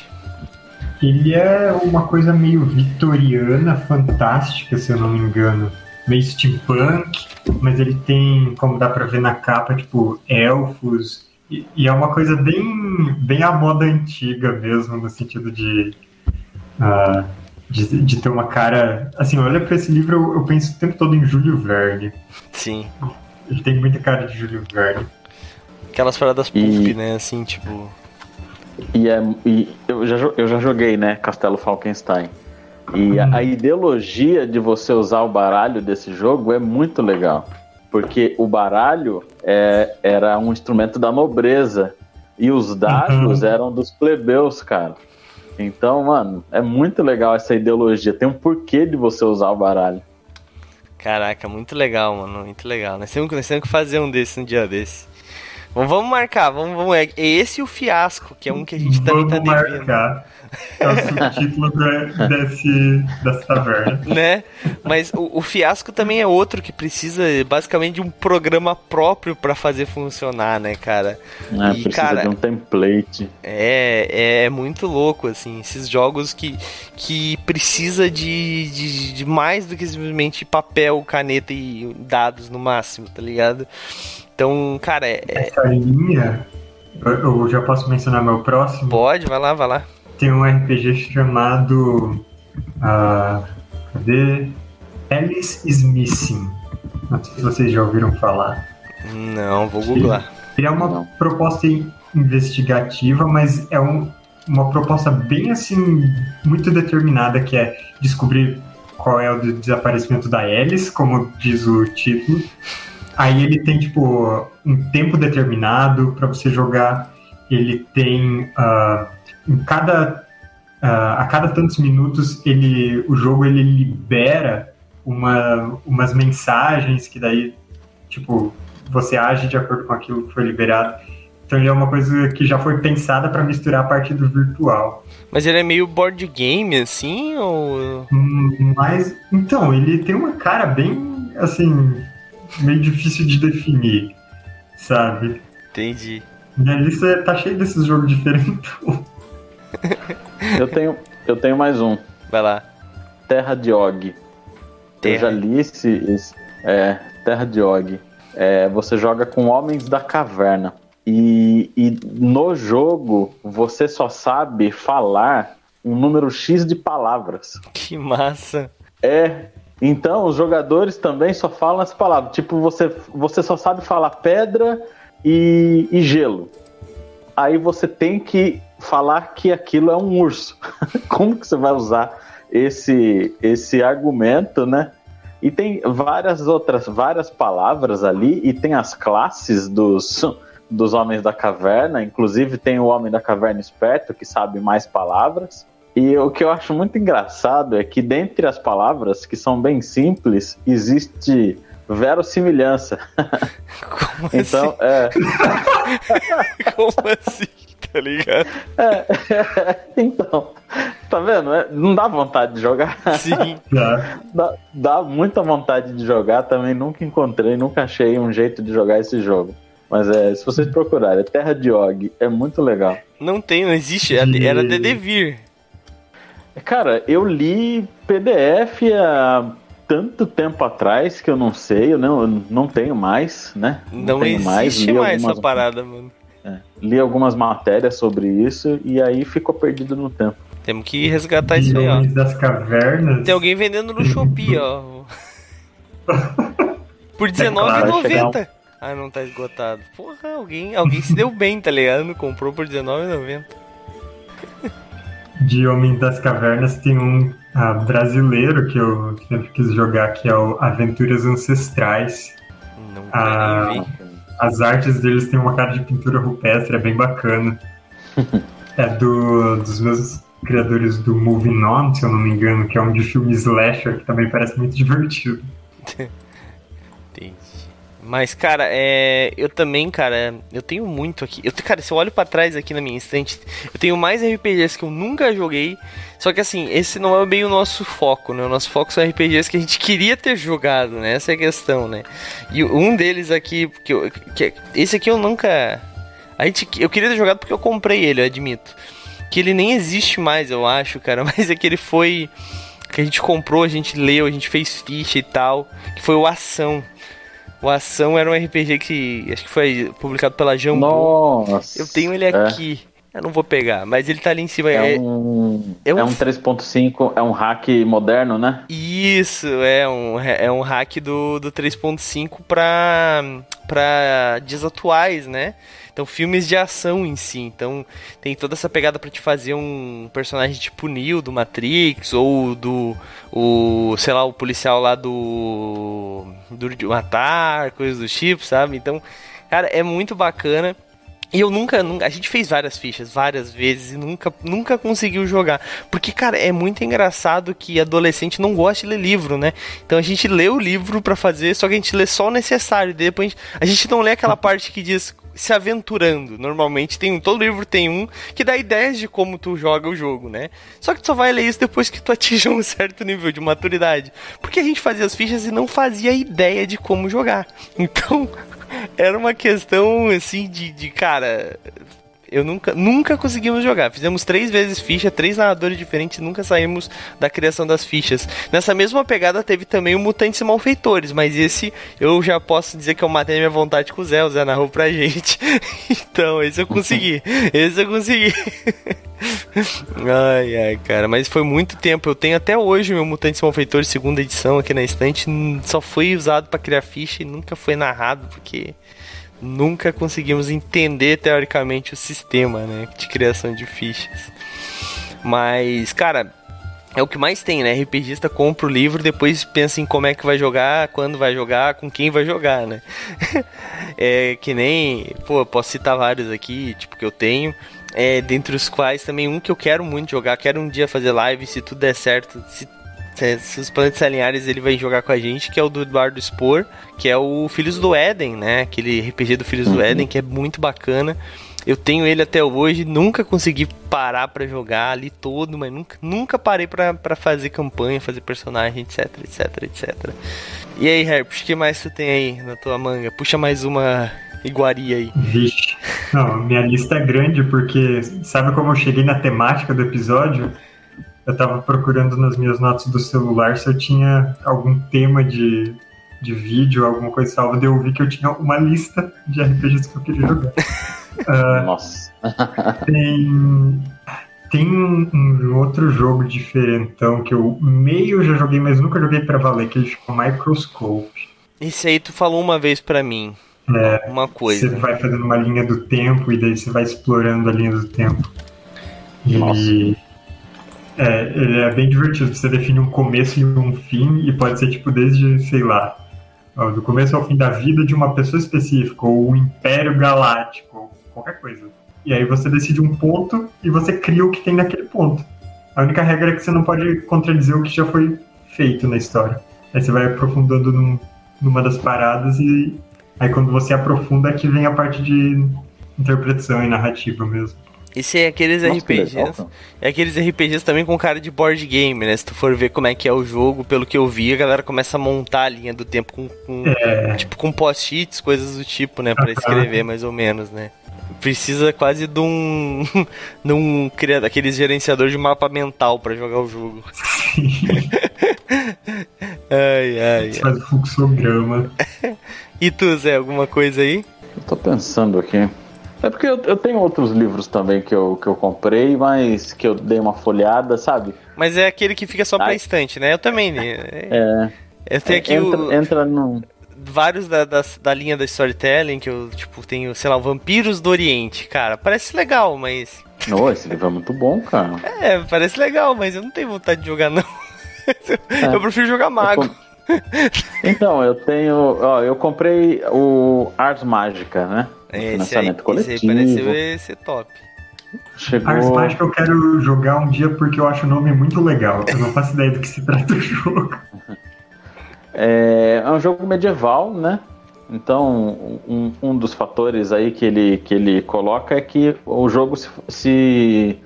[SPEAKER 3] Ele é uma coisa meio vitoriana, fantástica, se eu não me engano. Meio steampunk, mas ele tem, como dá pra ver na capa, tipo, elfos. E, e é uma coisa bem, bem à moda antiga mesmo, no sentido de. Uh, de, de, ter uma cara. Assim, olha para esse livro, eu, eu, penso o tempo todo em Júlio Verne.
[SPEAKER 2] Sim.
[SPEAKER 3] Ele tem muita cara de Júlio Verne.
[SPEAKER 2] Aquelas paradas pulp, e... né? Assim, tipo.
[SPEAKER 4] E, é, e eu, já, eu já joguei, né? Castelo Falkenstein. E a, a ideologia de você usar o baralho desse jogo é muito legal. Porque o baralho é, era um instrumento da nobreza. E os dados uhum. eram dos plebeus, cara. Então, mano, é muito legal essa ideologia. Tem um porquê de você usar o baralho.
[SPEAKER 2] Caraca, muito legal, mano. Muito legal. Nós temos, nós temos que fazer um desses um dia desse. Vamos marcar, vamos, vamos. É esse e o fiasco, que é um que a gente também
[SPEAKER 3] Vamos
[SPEAKER 2] tá devendo.
[SPEAKER 3] marcar. É o subtítulo desse, dessa taverna.
[SPEAKER 2] né? Mas o, o fiasco também é outro que precisa basicamente de um programa próprio pra fazer funcionar, né, cara?
[SPEAKER 4] É,
[SPEAKER 2] E,
[SPEAKER 4] precisa
[SPEAKER 2] cara,
[SPEAKER 4] de um template.
[SPEAKER 2] É, é muito louco, assim, esses jogos que, que precisa de, de, de mais do que simplesmente papel, caneta e dados no máximo, tá ligado? Então, cara, é, é-
[SPEAKER 3] Essa linha, eu, eu já posso mencionar meu próximo.
[SPEAKER 2] pode, vai lá, vai lá.
[SPEAKER 3] Tem um RPG chamado. ah, cadê? Alice is Missing. Não sei se vocês já ouviram falar.
[SPEAKER 2] Não, vou googlar.
[SPEAKER 3] Ele é uma
[SPEAKER 4] Não.
[SPEAKER 3] proposta investigativa, mas é um- uma proposta bem assim, muito determinada, que é descobrir qual é o de- desaparecimento da Alice, como diz o título. Aí ele tem, tipo, um tempo determinado para você jogar. Ele tem. ah, em cada. ah, a cada tantos minutos, ele, o jogo ele libera uma, umas mensagens que daí, tipo, você age de acordo com aquilo que foi liberado. Então ele é uma coisa que já foi pensada para misturar a parte do virtual.
[SPEAKER 2] Mas ele é meio board game, assim, ou...
[SPEAKER 3] Hum, Mas, então, ele tem uma cara bem, assim, meio difícil de definir, sabe?
[SPEAKER 2] Entendi.
[SPEAKER 3] Minha lista tá cheia desses jogos diferentes.
[SPEAKER 4] Eu tenho, eu tenho mais um.
[SPEAKER 2] Vai lá.
[SPEAKER 4] Terra de Og. Eu já
[SPEAKER 2] Terra.
[SPEAKER 4] li esse, esse- é, Terra de Og. É, você joga com homens da caverna. E, e no jogo você só sabe falar um número X de palavras.
[SPEAKER 2] Que massa.
[SPEAKER 4] É. Então os jogadores também só falam as palavras. Tipo, você, você só sabe falar pedra e, e gelo. Aí você tem que falar que aquilo é um urso. Como que você vai usar esse, esse argumento, né? E tem várias outras, várias palavras ali, e tem as classes dos, dos homens da caverna, inclusive tem o homem da caverna esperto, que sabe mais palavras. E o que eu acho muito engraçado é que dentre as palavras, que são bem simples, existe verossimilhança.
[SPEAKER 2] Como
[SPEAKER 4] Então, é,
[SPEAKER 2] assim? Como assim? Tá ligado?
[SPEAKER 4] então, tá vendo? É, não dá vontade de jogar.
[SPEAKER 2] Sim.
[SPEAKER 3] Tá?
[SPEAKER 4] Dá, dá muita vontade de jogar, também nunca encontrei, nunca achei um jeito de jogar esse jogo. Mas é, se vocês procurarem, é Terra de Og, é muito legal.
[SPEAKER 2] Não tem, não existe. Era era de Devir.
[SPEAKER 4] Cara, eu li PDF há tanto tempo atrás que eu não sei, eu não, eu não tenho mais, né?
[SPEAKER 2] Não,
[SPEAKER 4] tenho
[SPEAKER 2] existe mais,
[SPEAKER 4] algumas-
[SPEAKER 2] essa parada, mano.
[SPEAKER 4] É, li algumas matérias sobre isso e aí ficou perdido no tempo.
[SPEAKER 2] Temos que resgatar isso aí, ó.
[SPEAKER 3] Homens das cavernas.
[SPEAKER 2] Tem alguém vendendo no Shopee, ó. Por
[SPEAKER 3] claro,
[SPEAKER 2] R$19,90. Ah, não tá esgotado. Porra, alguém, alguém se deu bem, tá ligado? Comprou por R$19,90.
[SPEAKER 3] De Homens das Cavernas tem um ah, brasileiro que eu sempre quis jogar, que é o Aventuras Ancestrais.
[SPEAKER 2] Não quero
[SPEAKER 3] Ah.
[SPEAKER 2] nem.
[SPEAKER 3] As artes deles têm uma cara de pintura rupestre, é bem bacana. é do, dos meus criadores do Moving On, se eu não me engano, que é um de filme slasher, que também parece muito divertido.
[SPEAKER 2] Mas, cara, é. Eu também, cara, eu tenho muito aqui. Eu, cara, se eu olho pra trás aqui na minha estante, eu tenho mais RPGs que eu nunca joguei. Só que assim, esse não é bem o nosso foco, né? O nosso foco são RPGs que a gente queria ter jogado, né? Essa é a questão, né? E um deles aqui, que, eu, que esse aqui eu nunca. A gente, eu queria ter jogado porque eu comprei ele, eu admito. Que ele nem existe mais, eu acho, cara. Mas é que ele foi. Que a gente comprou, a gente leu, a gente fez ficha e tal. Que foi o Ação. O Ação era um RPG que acho que foi publicado pela Jambô.
[SPEAKER 4] Nossa!
[SPEAKER 2] Eu tenho ele
[SPEAKER 4] É.
[SPEAKER 2] aqui. Eu não vou pegar, mas ele tá ali em cima.
[SPEAKER 4] É,
[SPEAKER 2] É-
[SPEAKER 4] um,
[SPEAKER 2] é
[SPEAKER 4] é
[SPEAKER 2] um-
[SPEAKER 4] um 3.5, é um hack moderno, né?
[SPEAKER 2] Isso, é um, é um hack do, do 3.5 pra, pra dias atuais, né? Então, filmes de ação em si. Então, tem toda essa pegada pra te fazer um personagem tipo Neo do Matrix, ou do, o, sei lá, o policial lá do, do de Matar, coisas do tipo, sabe? Então, cara, é muito bacana. E eu nunca, nunca. A gente fez várias fichas, várias vezes, e nunca, nunca conseguiu jogar. Porque, cara, é muito engraçado que adolescente não gosta de ler livro, né? Então a gente lê o livro pra fazer, só que a gente lê só o necessário. Depois a gente, a gente não lê aquela parte que diz se aventurando. Normalmente tem um, todo livro tem um que dá ideias de como tu joga o jogo, né? Só que tu só vai ler isso depois que tu atinge um certo nível de maturidade. Porque a gente fazia as fichas e não fazia ideia de como jogar. Então, era uma questão assim de, de cara, eu nunca, nunca conseguimos jogar. Fizemos três vezes ficha, três narradores diferentes, nunca saímos da criação das fichas. Nessa mesma pegada teve também o Mutantes Malfeitores, mas esse eu já posso dizer que eu matei minha vontade com o Zé, o Zé narrou pra gente. então, esse eu consegui. esse eu consegui. ai, ai, cara, mas foi muito tempo. Eu tenho até hoje meu Mutantes Malfeitores segunda edição aqui na estante, só foi usado para criar ficha e nunca foi narrado, porque nunca conseguimos entender teoricamente o sistema né, de criação de fichas. Mas, cara, é o que mais tem, né? RPGista compra o livro, depois pensa em como é que vai jogar, quando vai jogar, com quem vai jogar, né? é que nem, pô, posso citar vários aqui, tipo, que eu tenho. É, dentre os quais também um que eu quero muito jogar, quero um dia fazer live, se tudo der certo, se se os planetas alinhares, ele vai jogar com a gente, que é o do Eduardo Spor, que é o Filhos do Éden, né? Aquele RPG do Filhos uhum. do Éden, que é muito bacana. Eu tenho ele até hoje, nunca consegui parar para jogar ali todo, mas nunca, nunca parei para fazer campanha, fazer personagem, etc, etc, etc. E aí, Herpes, o que mais tu tem aí na tua manga? Puxa mais uma iguaria aí.
[SPEAKER 3] Vixe. Não, minha lista é grande porque sabe como eu cheguei na temática do episódio? Eu estava procurando nas minhas notas do celular se eu tinha algum tema de, de vídeo, alguma coisa salva, daí eu vi que eu tinha uma lista de RPGs que eu queria jogar.
[SPEAKER 4] uh, Nossa.
[SPEAKER 3] tem tem um, um, outro jogo diferentão que eu meio já joguei, mas nunca joguei para valer, que ele chama Microscope.
[SPEAKER 2] Esse aí tu falou uma vez para mim. É, uma coisa.
[SPEAKER 3] Você vai fazendo uma linha do tempo e daí você vai explorando a linha do tempo. Nossa. É, ele é bem divertido. Você define um começo e um fim, e pode ser tipo desde, sei lá, do começo ao fim da vida de uma pessoa específica, ou o Império Galáctico, ou qualquer coisa. E aí você decide um ponto e você cria o que tem naquele ponto. A única regra é que você não pode contradizer o que já foi feito na história. Aí você vai aprofundando num, numa das paradas e aí quando você aprofunda é que vem a parte de interpretação e narrativa mesmo.
[SPEAKER 2] Esse é aqueles Nossa, RPGs. Legal, é aqueles RPGs também com cara de board game, né? Se tu for ver como é que é o jogo, pelo que eu vi, a galera começa a montar a linha do tempo com, com é. tipo com post-its, coisas do tipo, né, para escrever mais ou menos, né? Precisa quase de um de um aqueles gerenciador de mapa mental para jogar o jogo. ai ai.
[SPEAKER 3] Faz fluxograma.
[SPEAKER 2] e tu, Zé, alguma coisa aí?
[SPEAKER 4] Eu tô pensando aqui. É porque eu, eu, tenho outros livros também que eu, que eu comprei, mas que eu dei uma folhada, sabe?
[SPEAKER 2] Mas é aquele que fica só Ai. pra estante, né? Eu também. Né?
[SPEAKER 4] É.
[SPEAKER 2] Eu tenho aqui
[SPEAKER 4] entra,
[SPEAKER 2] o...
[SPEAKER 4] entra no.
[SPEAKER 2] Vários da, da, da, linha da storytelling, que eu, tipo, tenho, sei lá, o Vampiros do Oriente. Cara, parece legal, mas.
[SPEAKER 4] Não, esse livro é muito bom, cara.
[SPEAKER 2] É, parece legal, mas eu não tenho vontade de jogar, não. É. Eu prefiro jogar mago.
[SPEAKER 4] Então, eu tenho. Ó, eu comprei o Ars Mágica, né?
[SPEAKER 2] Esse aí, coletivo. esse aí pareceu ser top.
[SPEAKER 3] Chegou... Ars Mágica eu quero jogar um dia porque eu acho o nome muito legal. Eu não faço ideia do que se trata o jogo.
[SPEAKER 4] É, é um jogo medieval, né? Então, um, um dos fatores aí que ele, que ele coloca é que o jogo se, se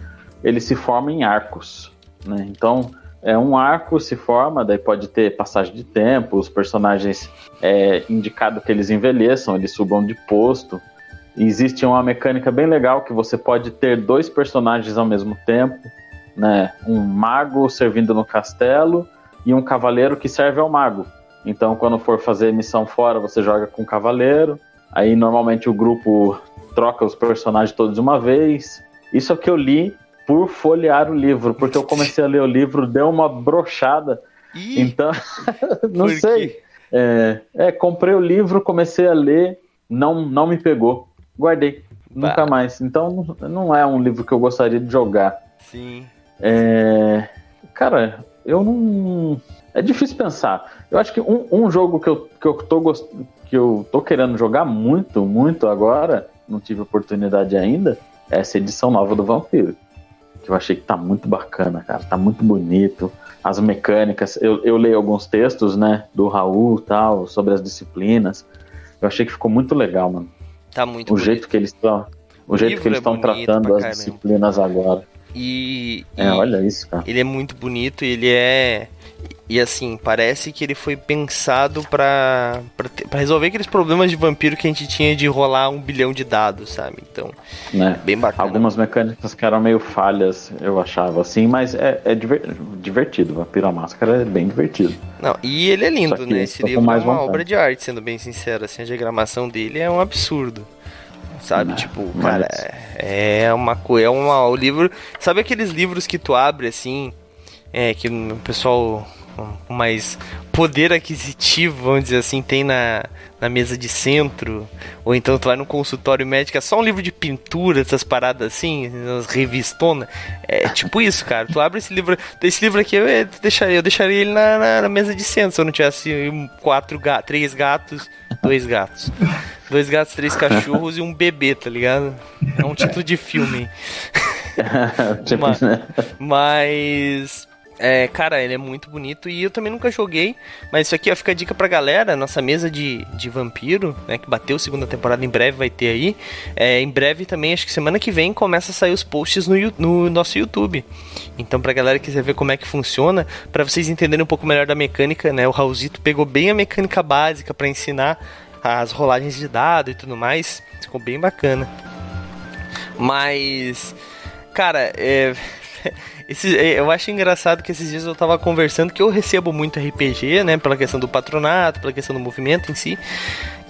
[SPEAKER 4] ele se forma em arcos, né? Então, é um arco se forma, daí pode ter passagem de tempo, os personagens é indicado que eles envelheçam, eles subam de posto. E existe uma mecânica bem legal que você pode ter dois personagens ao mesmo tempo, né? Um mago servindo no castelo e um cavaleiro que serve ao mago. Então, quando for fazer missão fora, você joga com o cavaleiro. Aí, normalmente, o grupo troca os personagens todos de uma vez. Isso é o que eu li por folhear o livro, porque eu comecei a ler o livro, deu uma brochada. Então, não sei. É, é, comprei o livro, comecei a ler, não, não me pegou. Guardei. Bah. Nunca mais. Então não é um livro que eu gostaria de jogar.
[SPEAKER 2] Sim.
[SPEAKER 4] É... Cara, eu não. É difícil pensar. Eu acho que um, um jogo que eu, que, eu tô gost... que eu tô querendo jogar muito, muito agora, não tive oportunidade ainda, é essa edição nova do Vampiro. Que eu achei que tá muito bacana, cara. Tá muito bonito. As mecânicas. Eu, eu leio alguns textos, né, do Raul tal, sobre as disciplinas. Eu achei que ficou muito legal, mano.
[SPEAKER 2] Tá muito
[SPEAKER 4] O
[SPEAKER 2] bonito.
[SPEAKER 4] jeito que eles estão. O jeito
[SPEAKER 2] livro
[SPEAKER 4] que eles
[SPEAKER 2] é
[SPEAKER 4] estão
[SPEAKER 2] bonito
[SPEAKER 4] tratando as disciplinas agora.
[SPEAKER 2] E,
[SPEAKER 4] É,
[SPEAKER 2] e
[SPEAKER 4] olha isso, cara.
[SPEAKER 2] ele é muito bonito, ele é. E assim, parece que ele foi pensado pra resolver aqueles problemas de vampiro que a gente tinha de rolar um bilhão de dados, sabe? Então,
[SPEAKER 4] Né?
[SPEAKER 2] bem bacana.
[SPEAKER 4] Algumas mecânicas que eram meio falhas, eu achava assim, mas é, é diver- divertido. Vampiro à Máscara é bem divertido.
[SPEAKER 2] Não, e ele é lindo, né?
[SPEAKER 4] esse
[SPEAKER 2] livro é uma
[SPEAKER 4] vontade.
[SPEAKER 2] obra de arte, sendo bem sincero. Assim, a diagramação dele é um absurdo. Sabe?
[SPEAKER 4] Ah,
[SPEAKER 2] tipo, cara, é uma coisa. É uma, o livro. Sabe aqueles livros que tu abre assim? É, que o pessoal com mais poder aquisitivo, vamos dizer assim, tem na, na mesa de centro, ou então tu vai no consultório médico, é só um livro de pintura, essas paradas assim, umas revistonas. É tipo isso, cara. Tu abre esse livro, esse livro aqui eu deixaria, eu deixaria ele na, na, na mesa de centro, se eu não tivesse quatro ga três gatos, dois gatos. Dois gatos, três cachorros e um bebê, tá ligado? É um título de filme.
[SPEAKER 4] Tipo,
[SPEAKER 2] Mas-
[SPEAKER 4] né?
[SPEAKER 2] Mas. É, cara, ele é muito bonito e eu também nunca joguei. Mas isso aqui ó, fica a dica pra galera. Nossa mesa de, de vampiro, né? Que bateu segunda temporada, em breve vai ter aí. É, em breve também, acho que semana que vem, começa a sair os posts no, no nosso YouTube. Então, pra galera que quiser ver como é que funciona, pra vocês entenderem um pouco melhor da mecânica, né? O Raulzito pegou bem a mecânica básica pra ensinar as rolagens de dado e tudo mais. Ficou bem bacana. Mas, cara, é. esse- é, eu acho engraçado que esses dias eu tava conversando que eu recebo muito RPG, né? Pela questão do patronato, pela questão do movimento em si.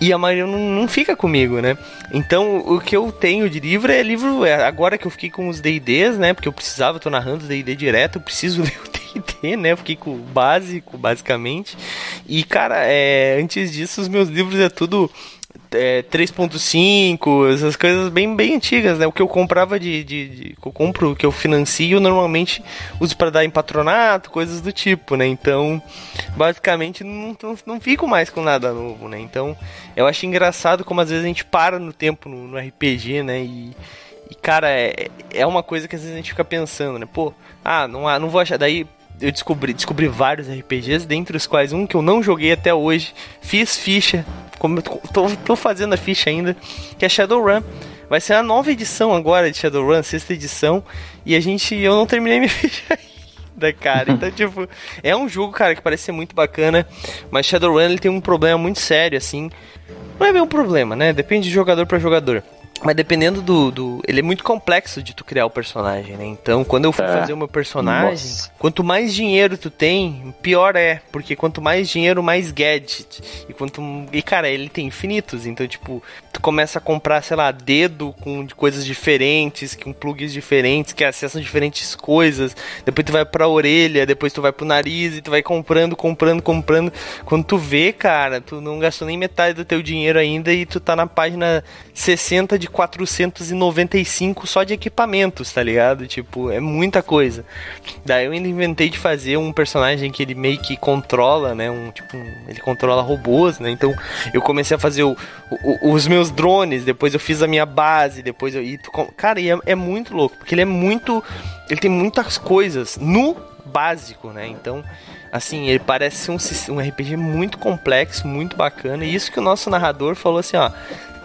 [SPEAKER 2] E a maioria não, não fica comigo, né? Então o que eu tenho de livro é livro. é, agora que eu fiquei com os DDs, né? Porque eu precisava, tô narrando DD direto, eu preciso ler o DD, né? Eu fiquei com o básico, basicamente. E, cara, é, antes disso, os meus livros é tudo é, 3.5, essas coisas bem, bem antigas, né? O que eu comprava de, de, de- que eu compro, que eu financio, normalmente uso para dar em patronato, coisas do tipo, né? Então, basicamente, não, não, não fico mais com nada novo, né? Então, eu acho engraçado como às vezes a gente para no tempo no, no RPG, né? E, e, cara, é, é uma coisa que às vezes a gente fica pensando, né? Pô, ah, não, não vou achar. Daí eu descobri, descobri vários RPGs, dentre os quais um que eu não joguei até hoje. Fiz ficha, como eu tô, tô- fazendo a ficha ainda, que é Shadowrun. Vai ser a nova edição agora de Shadowrun, sexta edição. E a gente. Eu não terminei minha ficha ainda, cara. Então, tipo, é um jogo, cara, que parece ser muito bacana. Mas Shadowrun ele tem um problema muito sério, assim. Não é bem um problema, né? Depende de jogador pra jogador. Mas dependendo do, do. Ele é muito complexo de tu criar o personagem, né? Então, quando eu fui
[SPEAKER 4] É.
[SPEAKER 2] fazer o meu personagem,
[SPEAKER 4] Nossa.
[SPEAKER 2] quanto mais dinheiro tu tem, pior é. Porque quanto mais dinheiro, mais gadget. E quanto. E cara, ele tem infinitos. Então, tipo, tu começa a comprar, sei lá, dedo com de coisas diferentes, com plugs diferentes, que acessam diferentes coisas. Depois tu vai pra orelha, depois tu vai pro nariz e tu vai comprando, comprando, comprando. Quando tu vê, cara, tu não gastou nem metade do teu dinheiro ainda e tu tá na página 60 de 495 só de equipamentos, tá ligado? Tipo, é muita coisa. Daí eu ainda inventei de fazer um personagem que ele meio que controla, né? Um tipo, um- ele controla robôs, né? Então eu comecei a fazer o- o- os meus drones, depois eu fiz a minha base, depois eu. E tu cara, e é, é muito louco, porque ele é muito. Ele tem muitas coisas no básico, né? Então. Assim, ele parece um, um RPG muito complexo, muito bacana. E isso que o nosso narrador falou assim, ó.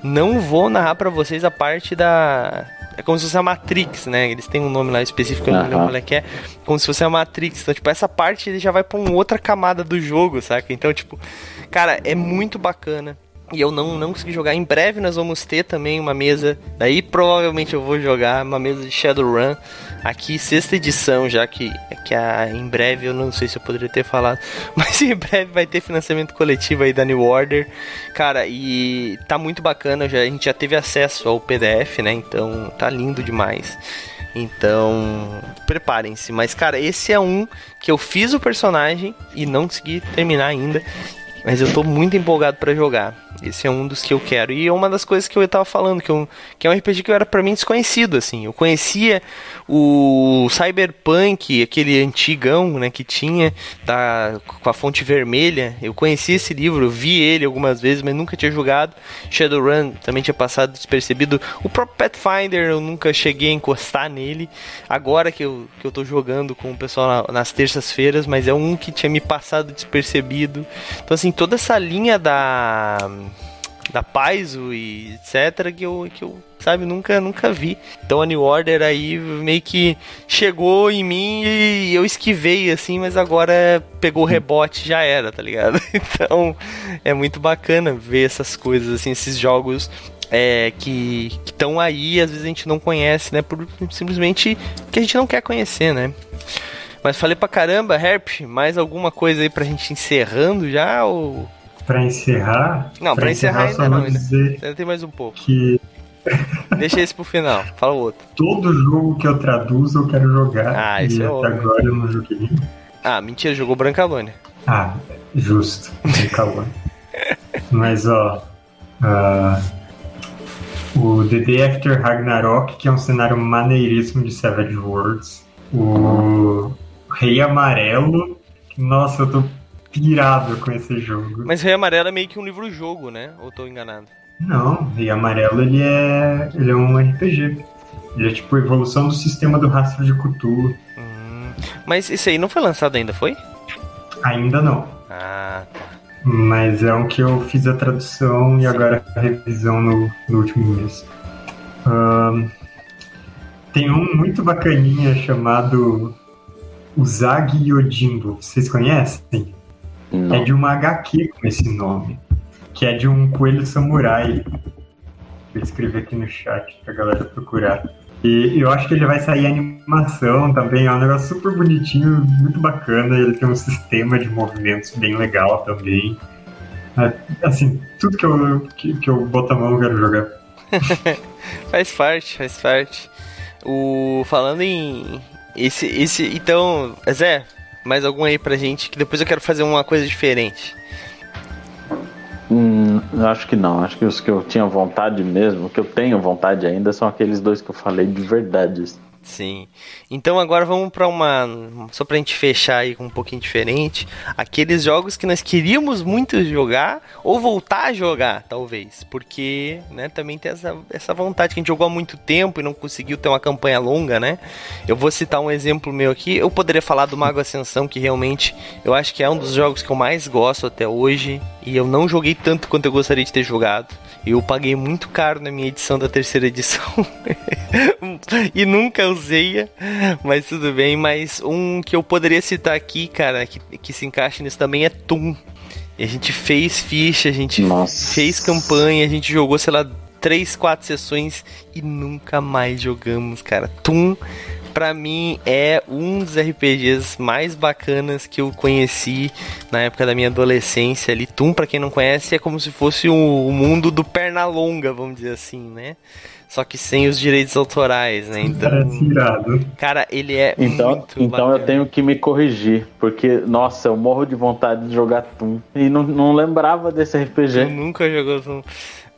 [SPEAKER 2] Não vou narrar pra vocês a parte da. É como se fosse a Matrix, né? Eles têm um nome lá específico, eu não lembro qual é que é. Como se fosse a Matrix. Então, tipo, essa parte ele já vai pra uma outra camada do jogo, saca? Então, tipo, cara, é muito bacana. E eu não, não consegui jogar. Em breve nós vamos ter também uma mesa. Daí provavelmente eu vou jogar uma mesa de Shadowrun. Aqui, sexta edição, já que, que a, em breve eu não sei se eu poderia ter falado. Mas em breve vai ter financiamento coletivo aí da New Order. Cara, e tá muito bacana. Já, a gente já teve acesso ao PDF, né? Então tá lindo demais. Então, preparem-se. Mas, cara, esse é um que eu fiz o personagem e não consegui terminar ainda. Mas eu tô muito empolgado pra jogar. Esse é um dos que eu quero. E é uma das coisas que eu tava falando, que, eu, que é um RPG que era pra mim desconhecido, assim. Eu conhecia o Cyberpunk, aquele antigão, né, que tinha, da, com a fonte vermelha. Eu conhecia esse livro, vi ele algumas vezes, mas nunca tinha jogado. Shadowrun também tinha passado despercebido. O próprio Pathfinder eu nunca cheguei a encostar nele. Agora que eu, que eu tô jogando com o pessoal na- nas terças-feiras, mas é um que tinha me passado despercebido. Então, assim, toda essa linha da da Paizo e etc, que eu, que eu sabe, nunca, nunca vi. Então a New Order aí meio que chegou em mim e eu esquivei, assim, mas agora pegou o rebote já era, tá ligado? Então é muito bacana ver essas coisas, assim, esses jogos é, que estão aí às vezes a gente não conhece, né? Por, simplesmente que a gente não quer conhecer, né? Mas falei pra caramba, Herp, mais alguma coisa aí pra gente encerrando já? Ou...
[SPEAKER 3] Pra encerrar?
[SPEAKER 2] Não, pra, pra encerrar, encerrar, ainda não, ainda. ainda tem mais um pouco.
[SPEAKER 3] Que
[SPEAKER 2] Deixa esse pro final, fala o outro.
[SPEAKER 3] Todo jogo que eu traduzo eu quero jogar.
[SPEAKER 2] Ah, isso
[SPEAKER 3] e
[SPEAKER 2] é
[SPEAKER 3] até agora eu não joguei.
[SPEAKER 2] Ah, mentira, jogou Brancalônia.
[SPEAKER 3] Ah, justo. Brancalônia. Mas ó. Uh, o The Day After Ragnarok, que é um cenário maneiríssimo de Savage Worlds. O Rei Amarelo. Nossa, eu tô pirado com esse jogo.
[SPEAKER 2] Mas Rei Amarelo é meio que um livro-jogo, né? Ou tô enganado?
[SPEAKER 3] Não, Rei Amarelo ele é, ele é um RPG. Ele é tipo a evolução do sistema do rastro de Cthulhu.
[SPEAKER 2] Hum, mas esse aí não foi lançado ainda, foi?
[SPEAKER 3] Ainda não.
[SPEAKER 2] Ah, tá.
[SPEAKER 3] Mas é um que eu fiz a tradução e Sim. agora a revisão no, no último mês. Um, tem um muito bacaninha chamado Uzagi Yojimbo. Vocês conhecem?
[SPEAKER 4] Não.
[SPEAKER 3] É de uma HQ com esse nome que é de um coelho samurai. Vou escrever aqui no chat pra galera procurar. E eu acho que ele vai sair animação também, é um negócio super bonitinho, muito bacana. Ele tem um sistema de movimentos bem legal também. É, assim, tudo que eu, que, que eu boto a mão eu quero jogar.
[SPEAKER 2] faz parte, faz parte. O, falando em. Esse, esse. Então, Zé, mais algum aí pra gente, que depois eu quero fazer uma coisa diferente.
[SPEAKER 4] Hum, acho que não. Acho que os que eu tinha vontade mesmo, que eu tenho vontade ainda, são aqueles dois que eu falei de verdade.
[SPEAKER 2] Sim. Então agora vamos para uma. Só pra gente fechar aí com um pouquinho diferente. Aqueles jogos que nós queríamos muito jogar, ou voltar a jogar, talvez. Porque, né, também tem essa, essa vontade que a gente jogou há muito tempo e não conseguiu ter uma campanha longa, né? Eu vou citar um exemplo meu aqui. Eu poderia falar do Mago Ascensão, que realmente eu acho que é um dos jogos que eu mais gosto até hoje. E eu não joguei tanto quanto eu gostaria de ter jogado. Eu paguei muito caro na minha edição da terceira edição. e nunca usei, mas tudo bem. Mas um que eu poderia citar aqui, cara, que, que se encaixa nisso também é Toon. E a gente fez ficha, a gente
[SPEAKER 4] Nossa.
[SPEAKER 2] fez campanha, a gente jogou, sei lá, três, quatro sessões e nunca mais jogamos, cara. Toon para mim é um dos RPGs mais bacanas que eu conheci na época da minha adolescência ali. Tum, para quem não conhece, é como se fosse o, o mundo do Pernalonga, vamos dizer assim, né? Só que sem os direitos autorais, né? Então, cara, ele é
[SPEAKER 4] então,
[SPEAKER 2] muito
[SPEAKER 4] Então
[SPEAKER 2] bacana.
[SPEAKER 4] eu tenho que me corrigir, porque, nossa, eu morro de vontade de jogar Tum. E não, não lembrava desse RPG.
[SPEAKER 2] Eu nunca jogou Tum.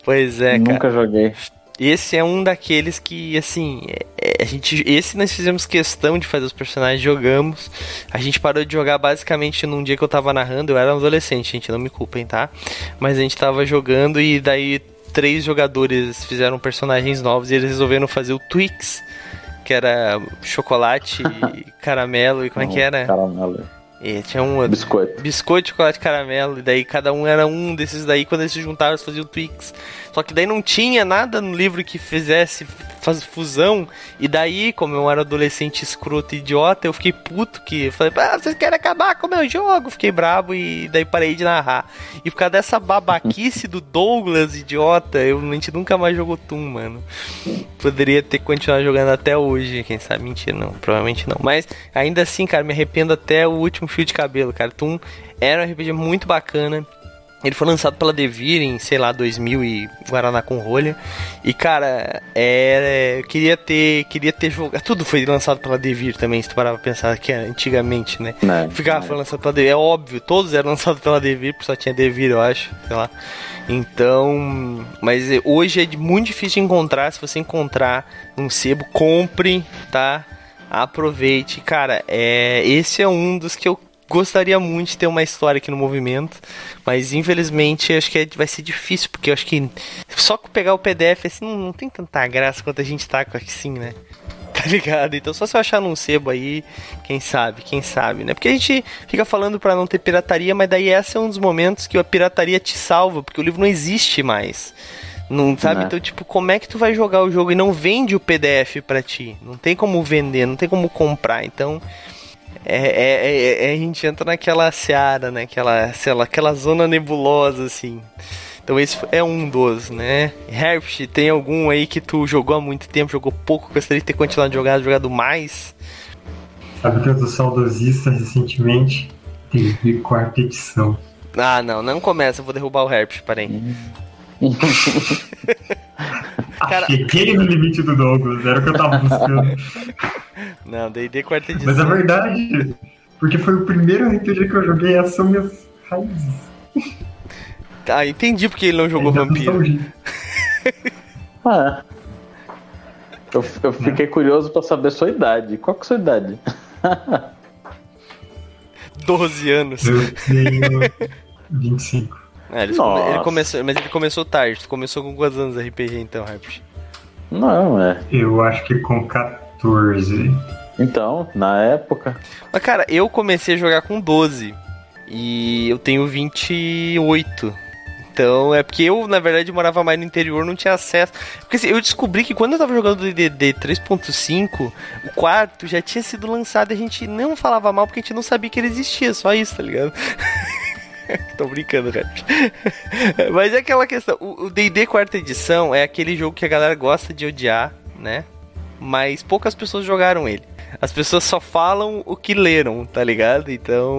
[SPEAKER 2] Pois é,
[SPEAKER 4] Nunca
[SPEAKER 2] cara.
[SPEAKER 4] joguei.
[SPEAKER 2] Esse é um daqueles que, assim, é, a gente, esse nós fizemos questão de fazer os personagens, jogamos. A gente parou de jogar basicamente num dia que eu tava narrando, eu era um adolescente, gente, não me culpem, tá? Mas a gente tava jogando e daí três jogadores fizeram personagens novos e eles resolveram fazer o Twix, que era chocolate, caramelo e como
[SPEAKER 4] Não,
[SPEAKER 2] é que era?
[SPEAKER 4] Caramelo.
[SPEAKER 2] E tinha um outro.
[SPEAKER 4] Biscoito.
[SPEAKER 2] Biscoito, chocolate, caramelo. E daí cada um era um desses daí. Quando eles se juntaram, eles faziam Twix. Só que daí não tinha nada no livro que fizesse faz fusão. E daí, como eu era adolescente escroto e idiota, eu fiquei puto que falei, ah, vocês querem acabar com o meu jogo? Fiquei brabo e daí parei de narrar. E por causa dessa babaquice do Douglas, idiota, eu, a gente nunca mais jogou Tum, mano. Poderia ter continuado jogando até hoje, quem sabe? Mentira, não, provavelmente não. Mas ainda assim, cara, me arrependo até o último fio de cabelo, cara. Tum era um RPG muito bacana. Ele foi lançado pela Devir em, sei lá, 2000 e Guaraná com rolha. E, cara, é, eu queria ter, queria ter jogado. Tudo foi lançado pela Devir também, se tu parar pra pensar que era antigamente, né?
[SPEAKER 4] Né?
[SPEAKER 2] Ficava, foi lançado pela Devir. É óbvio, todos eram lançados pela Devir, porque só tinha Devir, eu acho, sei lá. Então, mas é, hoje é muito difícil de encontrar. Se você encontrar um sebo, compre, tá? Aproveite. Cara, é, esse é um dos que eu gostaria muito de ter uma história aqui no movimento, mas infelizmente acho que é- vai ser difícil, porque eu acho que só com pegar o PDF assim não, não tem tanta graça quanto a gente tá com assim, né? Tá ligado? Então só se eu achar num sebo aí, quem sabe, quem sabe, né? Porque a gente fica falando para não ter pirataria, mas daí esse é um dos momentos que a pirataria te salva, porque o livro não existe mais. Não sabe? Né? Então, tipo, como é que tu vai jogar o jogo e não vende o PDF para ti? Não tem como vender, não tem como comprar. Então, é, é, é, é, a gente entra naquela seara, né? Aquela, sei lá, aquela zona nebulosa, assim. Então esse é um dos, né? Herbst, tem algum aí que tu jogou há muito tempo, jogou pouco, gostaria de ter continuado jogando, jogado mais?
[SPEAKER 3] Sabe que eu tô saudosista recentemente? Teve quarta edição.
[SPEAKER 2] Ah, não, não começa, eu vou derrubar o Herbst, parei.
[SPEAKER 3] Cara... Cheguei no limite do Douglas, era o que eu tava buscando.
[SPEAKER 2] Não, D&D quarta edição.
[SPEAKER 3] Mas é verdade, porque foi o primeiro RPG que eu joguei, essas são minhas raízes.
[SPEAKER 2] Ah, entendi porque ele não jogou Vampiro.
[SPEAKER 4] ah, eu, eu fiquei curioso pra saber sua idade. Qual que é a sua idade?
[SPEAKER 2] 12 anos.
[SPEAKER 3] Eu tenho 25.
[SPEAKER 2] É, ele, come, ele, começou, mas ele começou tarde. Tu começou com quantos anos RPG então, Harpy?
[SPEAKER 4] Não, é.
[SPEAKER 3] Eu acho que com 14.
[SPEAKER 4] Então, na época.
[SPEAKER 2] Mas cara, eu comecei a jogar com 12. E eu tenho 28. Então, é porque eu, na verdade, morava mais no interior, não tinha acesso. Porque assim, eu descobri que quando eu tava jogando DDD 3.5, o quarto já tinha sido lançado e a gente não falava mal porque a gente não sabia que ele existia, só isso, tá ligado? Tô brincando, cara. Mas é aquela questão. O DD quarta edição é aquele jogo que a galera gosta de odiar, né? Mas poucas pessoas jogaram ele. As pessoas só falam o que leram, tá ligado? Então,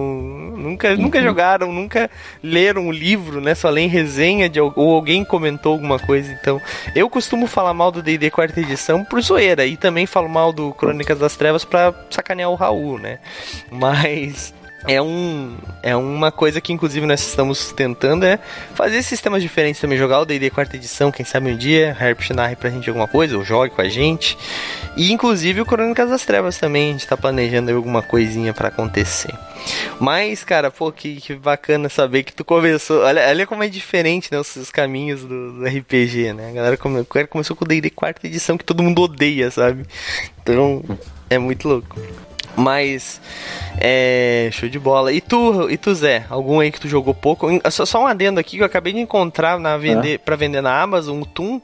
[SPEAKER 2] nunca, nunca uhum. jogaram, nunca leram o livro, né? Só leem resenha de ou alguém comentou alguma coisa. Então, eu costumo falar mal do D&D quarta edição por zoeira e também falo mal do Crônicas das Trevas pra sacanear o Raul, né? Mas é um é uma coisa que inclusive nós estamos tentando é fazer sistemas diferentes também jogar o D&D quarta edição quem sabe um dia Herp narre pra gente alguma coisa ou jogue com a gente. E inclusive o Crônicas das Trevas também a gente tá planejando alguma coisinha para acontecer. Mas cara pô que, que, bacana saber que tu começou olha, olha como é diferente né os, os caminhos do, do, RPG né? A galera come, começou com o D&D quarta edição que todo mundo odeia sabe? Então é muito louco mas é. Show de bola. E tu, e tu, Zé? Algum aí que tu jogou pouco? Só, só um adendo aqui que eu acabei de encontrar na vender, é. para vender na Amazon um Toon,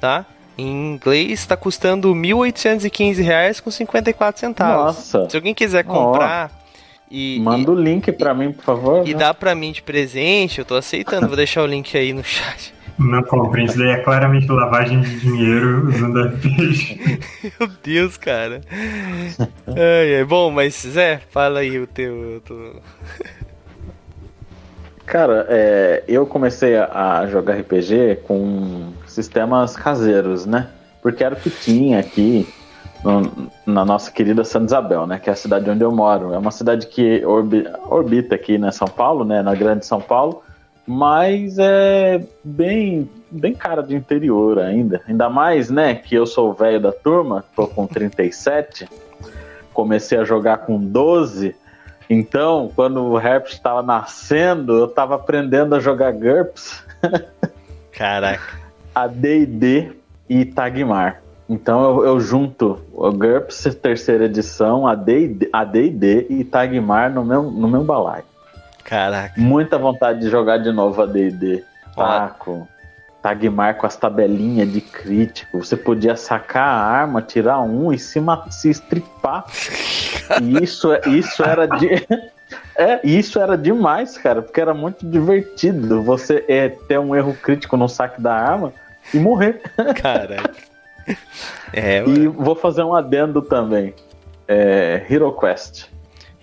[SPEAKER 2] tá? Em inglês está custando R$ 1.815 com 54 centavos. Nossa. Se alguém quiser comprar. Oh.
[SPEAKER 4] E, Manda e, o link para mim, por favor.
[SPEAKER 2] E né? dá para mim de presente, eu tô aceitando. Vou deixar o link aí no chat.
[SPEAKER 3] Não comprem, isso daí é claramente lavagem de dinheiro usando RPG.
[SPEAKER 2] Meu Deus, cara. É, é, bom, mas Zé, fala aí o teu. teu...
[SPEAKER 4] Cara, é, eu comecei a jogar RPG com sistemas caseiros, né? Porque era o que tinha aqui no, na nossa querida Santa Isabel, né? Que é a cidade onde eu moro. É uma cidade que orbi, orbita aqui, né? São Paulo, né? Na grande São Paulo mas é bem bem cara de interior ainda. Ainda mais, né, que eu sou o velho da turma, tô com 37, comecei a jogar com 12. Então, quando o Herpes estava nascendo, eu estava aprendendo a jogar GURPS.
[SPEAKER 2] Caraca.
[SPEAKER 4] a D&D e Tagmar. Então eu, eu, junto o GURPS terceira edição, a D&D e Tagmar no meu, no meu balaio.
[SPEAKER 2] Caraca.
[SPEAKER 4] Muita vontade de jogar de novo a D&D. Taco. Tagmar com as tabelinhas de crítico. Você podia sacar a arma, tirar um e se, se estripar. e isso, é, isso era de. É, isso era demais, cara, porque era muito divertido você é, ter um erro crítico no saque da arma e morrer.
[SPEAKER 2] Caraca. É,
[SPEAKER 4] e vou fazer um adendo também. É, Hero Quest.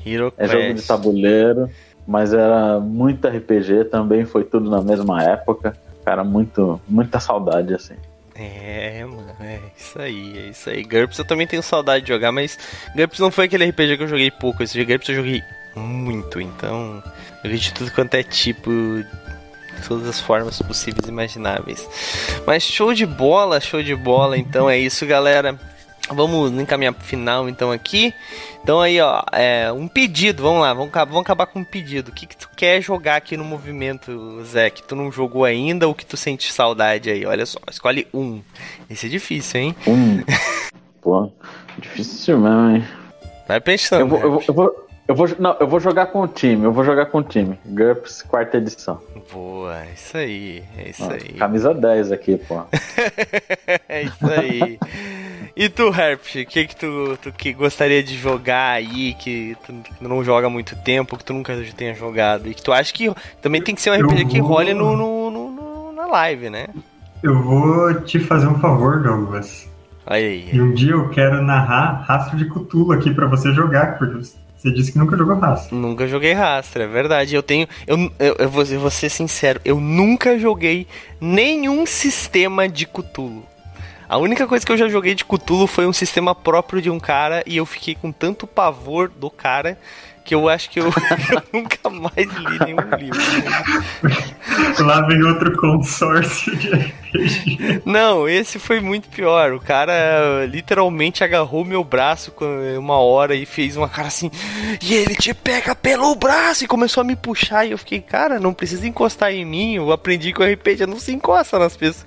[SPEAKER 2] Hero
[SPEAKER 4] é jogo de tabuleiro mas era muito RPG também, foi tudo na mesma época. Cara, muito, muita saudade, assim.
[SPEAKER 2] É, mano, é isso aí, é isso aí. GURPS eu também tenho saudade de jogar, mas GURPS não foi aquele RPG que eu joguei pouco. Esse GURPS eu joguei muito, então. Eu vi de tudo quanto é tipo. De todas as formas possíveis e imagináveis. Mas show de bola, show de bola. Então é isso, galera. Vamos encaminhar pro final então aqui. Então aí, ó, é, um pedido, vamos lá, vamos, vamos acabar com um pedido. O que, que tu quer jogar aqui no movimento, Zé, que tu não jogou ainda ou que tu sente saudade aí? Olha só, escolhe um. Esse é difícil, hein?
[SPEAKER 4] Um. Pô, difícil mesmo, hein?
[SPEAKER 2] Vai pensando.
[SPEAKER 4] Eu vou, eu vou, eu vou, eu vou, não, eu vou jogar com o time, eu vou jogar com o time. GURPS, quarta edição.
[SPEAKER 2] Boa, isso aí, é isso aí.
[SPEAKER 4] Camisa 10 aqui, pô.
[SPEAKER 2] é isso aí. E tu, Herpes, o que que tu, tu que gostaria de jogar aí, que tu não joga há muito tempo, que tu nunca tenha jogado, e que tu acha que também tem que ser um RPG que
[SPEAKER 3] vou-
[SPEAKER 2] role no, no, no- no- na live, né?
[SPEAKER 3] Eu vou te fazer um favor, Douglas.
[SPEAKER 2] Olha aí.
[SPEAKER 3] E um dia eu quero narrar Rastro de Cutulo aqui pra você jogar, porque você disse que nunca jogou Rastro.
[SPEAKER 2] Nunca joguei Rastra, é verdade. Eu tenho. Eu, eu, eu, vou, eu vou ser sincero, eu nunca joguei nenhum sistema de Cthulhu. A única coisa que eu já joguei de Cthulhu foi um sistema próprio de um cara e eu fiquei com tanto pavor do cara que eu acho que eu, eu nunca mais li nenhum livro.
[SPEAKER 3] Lá vem outro consórcio de RPG.
[SPEAKER 2] Não, esse foi muito pior. O cara literalmente agarrou meu braço com uma hora e fez uma cara assim. E ele te pega pelo braço e começou a me puxar. E eu fiquei, cara, não precisa encostar em mim. Eu aprendi que o RPG não se encosta nas pessoas.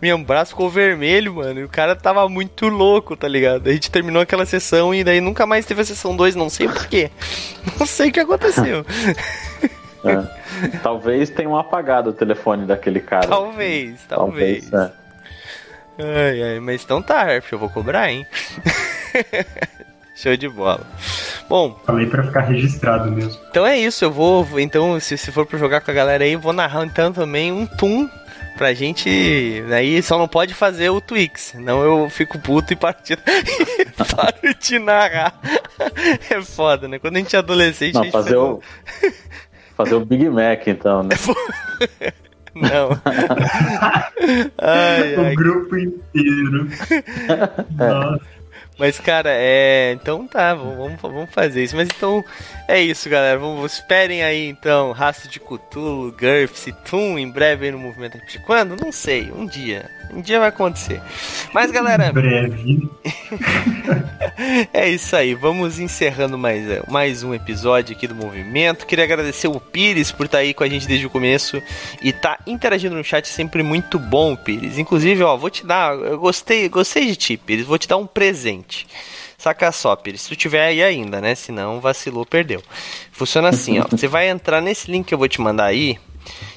[SPEAKER 2] Meu braço ficou vermelho, mano. E o cara tava muito louco, tá ligado? A gente terminou aquela sessão e daí nunca mais teve a sessão 2, não sei porquê. Não sei o que aconteceu.
[SPEAKER 4] É. Talvez tenham apagado o telefone daquele cara.
[SPEAKER 2] talvez, talvez.
[SPEAKER 4] é.
[SPEAKER 2] Ai, ai, mas então tá, Harp, eu vou cobrar, hein? Show de bola. Bom,
[SPEAKER 3] Falei pra ficar registrado mesmo.
[SPEAKER 2] então é isso, eu vou. Então, se, se for pra jogar com a galera aí, eu vou narrar então também um Toon pra gente. Aí só não pode fazer o Twix, senão eu fico puto e paro de, paro de narrar. É foda, né? Quando a gente é adolescente, a
[SPEAKER 4] Não,
[SPEAKER 2] gente
[SPEAKER 4] fazer o. Fazer o Big Mac, então, né?
[SPEAKER 2] Não. ai, ai,
[SPEAKER 3] O grupo inteiro. Nossa.
[SPEAKER 2] Mas, cara, é. Então tá, vamos, vamos fazer isso. Mas então é isso, galera. Vamos, esperem aí, então, Rastro de Cthulhu, GURPS e Toon em breve aí no movimento RPG. Quando? Não sei. Um dia. Um dia vai acontecer. Mas, galera,
[SPEAKER 3] Breve.
[SPEAKER 2] é isso aí. Vamos encerrando mais, é, mais um episódio aqui do movimento. Queria agradecer o Pires por estar aí com a gente desde o começo e tá interagindo no chat. Sempre muito bom, Pires. Inclusive, ó, vou te dar. Eu gostei, gostei de ti, Pires. Vou te dar um presente. Saca só, Pires. Se tu tiver aí ainda, né? Se não, vacilou, perdeu. Funciona assim, ó. Você vai entrar nesse link que eu vou te mandar aí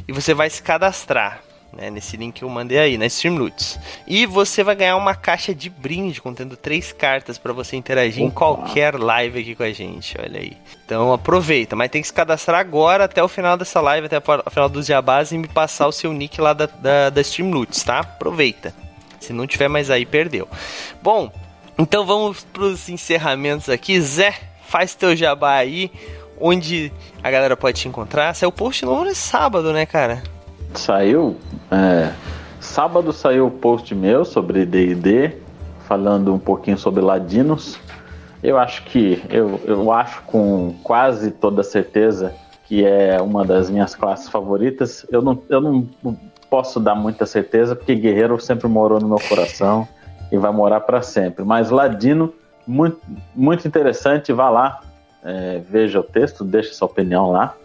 [SPEAKER 2] e você vai se cadastrar. Né, nesse link que eu mandei aí, na Streamloots. E você vai ganhar uma caixa de brinde contendo três cartas para você interagir em
[SPEAKER 4] Opa.
[SPEAKER 2] qualquer live aqui com a gente. Olha aí. Então aproveita, mas tem que se cadastrar agora até o final dessa live, até o final dos jabás e me passar o seu nick lá da, da, da Streamloots, tá? Aproveita. Se não tiver mais aí, perdeu. Bom, então vamos pros encerramentos aqui. Zé, faz teu jabá aí, onde a galera pode te encontrar. Saiu post novo nesse sábado, né, cara?
[SPEAKER 4] Saiu. é, sábado saiu o post meu sobre DD, falando um pouquinho sobre ladinos. Eu acho que. Eu, eu acho com quase toda certeza que é uma das minhas classes favoritas. Eu não, eu não posso dar muita certeza, porque guerreiro sempre morou no meu coração e vai morar para sempre. Mas ladino, muito, muito interessante. Vá lá, é, veja o texto, deixe sua opinião lá,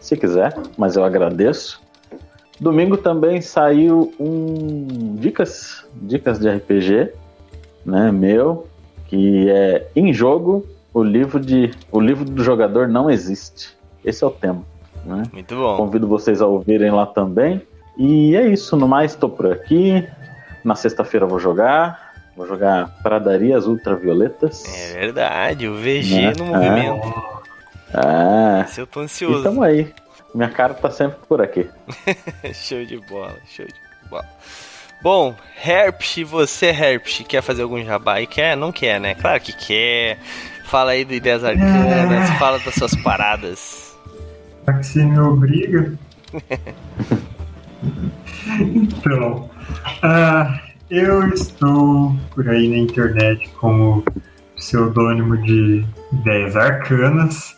[SPEAKER 4] se quiser, mas eu agradeço. Domingo também saiu um dicas, dicas de RPG, né, meu, que é em jogo o livro de o livro do jogador não existe. Esse é o tema, né?
[SPEAKER 2] Muito bom.
[SPEAKER 4] Convido vocês a ouvirem lá também. E é isso, no mais estou por aqui. Na sexta-feira vou jogar, vou jogar Pradarias Ultravioletas.
[SPEAKER 2] É verdade, o VG
[SPEAKER 4] Né?
[SPEAKER 2] no movimento.
[SPEAKER 4] Ah,
[SPEAKER 2] Esse eu tô ansioso.
[SPEAKER 4] tamo aí. Minha cara tá sempre por aqui.
[SPEAKER 2] show de bola, show de bola. Bom, Herpsh, você, Herpsh, quer fazer algum jabá e quer? Não quer, né? Claro que quer. Fala aí do Ideias Arcanas, fala das suas paradas.
[SPEAKER 3] Já que você me obriga. então, ah, eu estou por aí na internet como pseudônimo de Ideias Arcanas,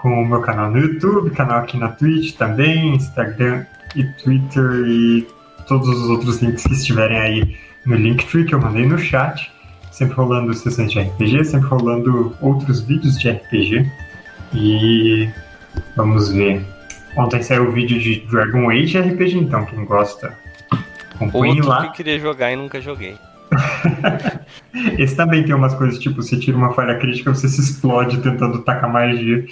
[SPEAKER 3] com o meu canal no YouTube, canal aqui na Twitch também, Instagram e Twitter e todos os outros links que estiverem aí no Linktree que eu mandei no chat. Sempre rolando sessões de RPG, sempre rolando outros vídeos de RPG. E Vamos ver. Ontem saiu o vídeo de Dragon Age RPG, então quem gosta acompanhe
[SPEAKER 2] Outro
[SPEAKER 3] lá.
[SPEAKER 2] que eu queria jogar e nunca joguei.
[SPEAKER 3] Esse também tem umas coisas, tipo, você tira uma falha crítica, você se explode tentando tacar magia.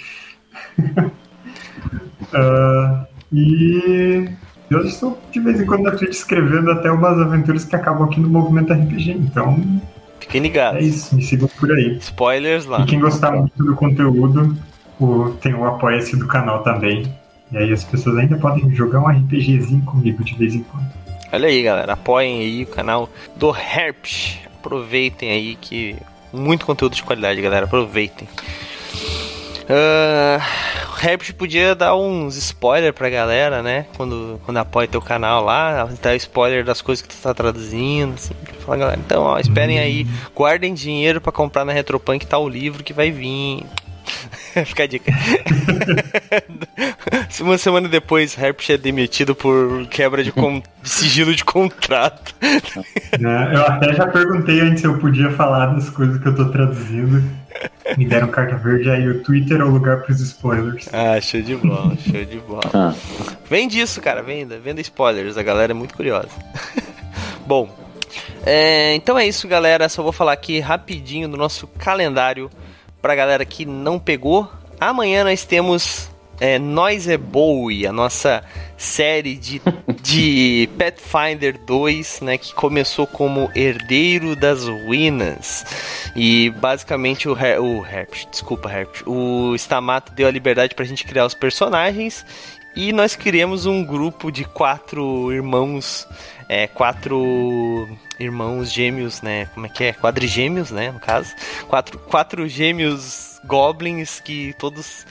[SPEAKER 3] Uh, e eu estou de vez em quando na Twitch escrevendo até umas aventuras que acabam aqui no movimento RPG, então.
[SPEAKER 2] Fiquem ligados.
[SPEAKER 3] É isso, me sigam por aí.
[SPEAKER 2] Spoilers lá.
[SPEAKER 3] E quem gostar muito do conteúdo, o, tem o apoia-se do canal também. E aí as pessoas ainda podem jogar um RPGzinho comigo de vez em quando.
[SPEAKER 2] Olha aí, galera. Apoiem aí o canal do Herpes. Aproveitem aí que muito conteúdo de qualidade, galera. Aproveitem. Uh, Herpes podia dar uns spoilers pra galera, né? Quando, quando apoia teu canal lá, dar spoiler das coisas que tu tá traduzindo, assim. Fala, galera, então, ó, esperem aí, guardem dinheiro para comprar na Retropunk tá o livro que vai vir. Fica a dica. Uma semana depois, Herpes é demitido por quebra de, de sigilo de contrato.
[SPEAKER 3] É, eu até já perguntei antes se eu podia falar das coisas que eu tô traduzindo. Me deram carta verde, aí o Twitter é o lugar pros spoilers.
[SPEAKER 2] Ah, show de bola, show de bola. Ah. Vem disso, cara, venda, venda spoilers, a galera é muito curiosa. Bom, é, então é isso, galera. Só vou falar aqui rapidinho do nosso calendário pra galera que não pegou. Amanhã nós temos é, Nós é Bowie, a nossa série de, de Pathfinder 2, né, que começou como Herdeiro das Ruínas. E basicamente o, Her o desculpa, Herp, o Stamato deu a liberdade pra gente criar os personagens e nós criamos um grupo de quatro irmãos, é, quatro irmãos gêmeos, né? Como é que é? Quadrigêmeos, né? No caso, quatro, quatro gêmeos goblins que todos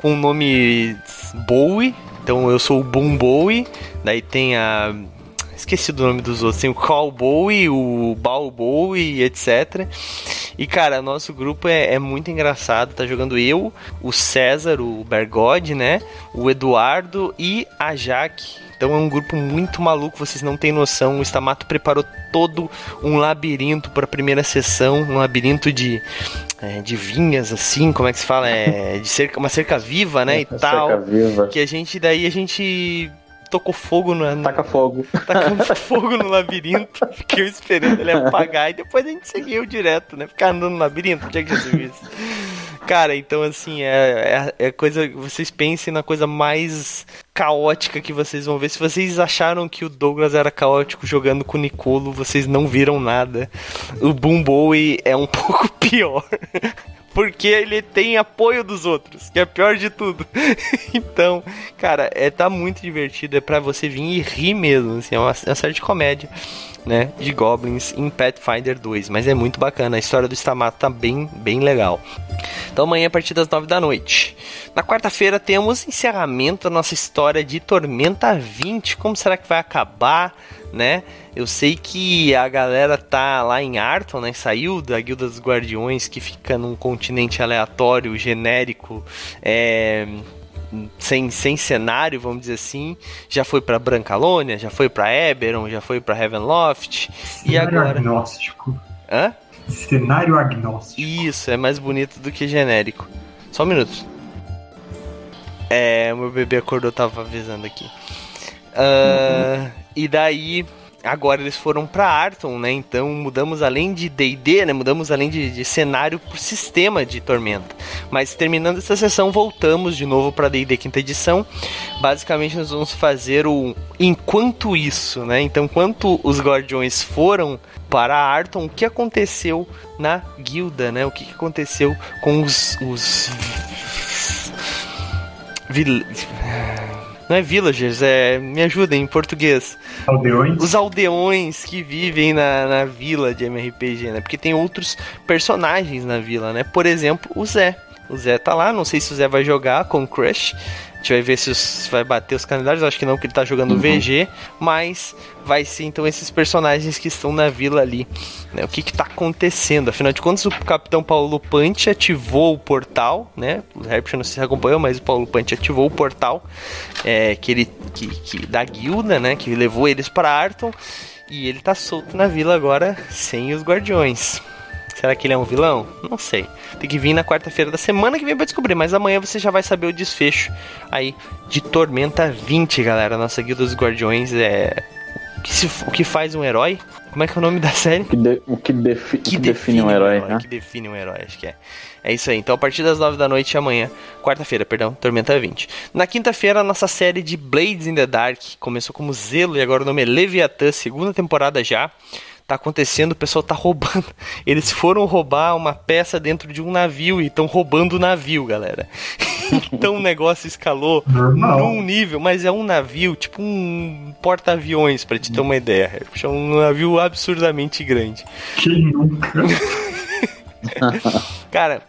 [SPEAKER 2] com o nome Bowie. Então eu sou o Boom Bowie. Daí tem a. Esqueci do nome dos outros. Tem o Call Bowie, o Bal Bowie, etc. E cara, nosso grupo é, é, muito engraçado. Tá jogando eu, o César, o Bergode, né? O Eduardo e a Jaque. Então é um grupo muito maluco, vocês não têm noção. O Stamato preparou todo um labirinto para a primeira sessão, um labirinto de é, de vinhas, assim, como é que se fala? É, de cerca, uma cerca viva, né? É, e tal. Cerca viva. Que a gente, daí a gente tocou fogo no.
[SPEAKER 4] Taca fogo.
[SPEAKER 2] Tacando fogo no labirinto. Fiquei esperando ele apagar e depois a gente seguiu direto, né? Ficar andando no labirinto, é que Jesus isso? Cara, então assim, é, é, é, coisa. Vocês pensem na coisa mais caótica que vocês vão ver. Se vocês acharam que o Douglas era caótico jogando com o Nicolo, vocês não viram nada. O Boom Bowie é um pouco pior porque ele tem apoio dos outros, que é pior de tudo. então, cara, é tá muito divertido, é para você vir e rir mesmo, assim, é uma, é uma série de comédia, né, de goblins em Pathfinder 2, mas é muito bacana, a história do Stamato tá bem, bem legal. Então amanhã a partir das 9 da noite. Na quarta-feira temos encerramento da nossa história de Tormenta 20, como será que vai acabar, né? Eu sei que a galera tá lá em Arton, né? Saiu da Guilda dos Guardiões, que fica num continente aleatório, genérico, é, sem, sem cenário, vamos dizer assim. Já foi para Brancalônia, já foi para Eberron, já foi para Heavenloft.
[SPEAKER 3] Cenário e agora. Agnóstico.
[SPEAKER 2] Hã?
[SPEAKER 3] Cenário agnóstico.
[SPEAKER 2] Isso, é mais bonito do que genérico. Só um minuto. É, meu bebê acordou, tava avisando aqui. Uh, uhum. E daí agora eles foram para Arton, né? Então mudamos além de D&D, né? Mudamos além de, de cenário por sistema de Tormenta. Mas terminando essa sessão, voltamos de novo para D&D quinta edição. Basicamente nós vamos fazer o enquanto isso, né? Então, enquanto os Guardiões foram para Arton, o que aconteceu na guilda, né? O que aconteceu com os, os... Vil... Não é villagers, é. Me ajudem em português.
[SPEAKER 3] Aldeões?
[SPEAKER 2] Os aldeões que vivem na, na vila de MRPG, né? Porque tem outros personagens na vila, né? Por exemplo, o Zé. O Zé tá lá, não sei se o Zé vai jogar com o Crush, a gente vai ver se os, vai bater os calendários. Acho que não, porque ele tá jogando uhum. VG. Mas vai ser então esses personagens que estão na vila ali. Né? O que que tá acontecendo? Afinal de contas, o Capitão Paulo Pante ativou o portal, né? O Rapture não se acompanhou, mas o Paulo Pante ativou o portal é, que ele, que, que, da guilda, né? Que levou eles para Arton. E ele tá solto na vila agora sem os guardiões. Será que ele é um vilão? Não sei. Tem que vir na quarta-feira da semana que vem pra descobrir. Mas amanhã você já vai saber o desfecho aí de Tormenta 20, galera. Nossa Guilda dos Guardiões é. O que, se, o que faz um herói? Como é que é o nome da série?
[SPEAKER 4] O que, de, o que, defi, que, que define, um herói, né?
[SPEAKER 2] Que define um herói, acho que é. É isso aí. Então, a partir das 9 da noite amanhã, quarta-feira, perdão, Tormenta 20. Na quinta-feira, a nossa série de Blades in the Dark começou como Zelo e agora o nome é Leviathan, segunda temporada já tá acontecendo, o pessoal tá roubando. Eles foram roubar uma peça dentro de um navio e estão roubando o navio, galera. então o negócio escalou Normal. num nível, mas é um navio, tipo um porta-aviões, para te ter uma ideia. É um navio absurdamente grande.
[SPEAKER 3] Quem nunca?
[SPEAKER 2] Cara,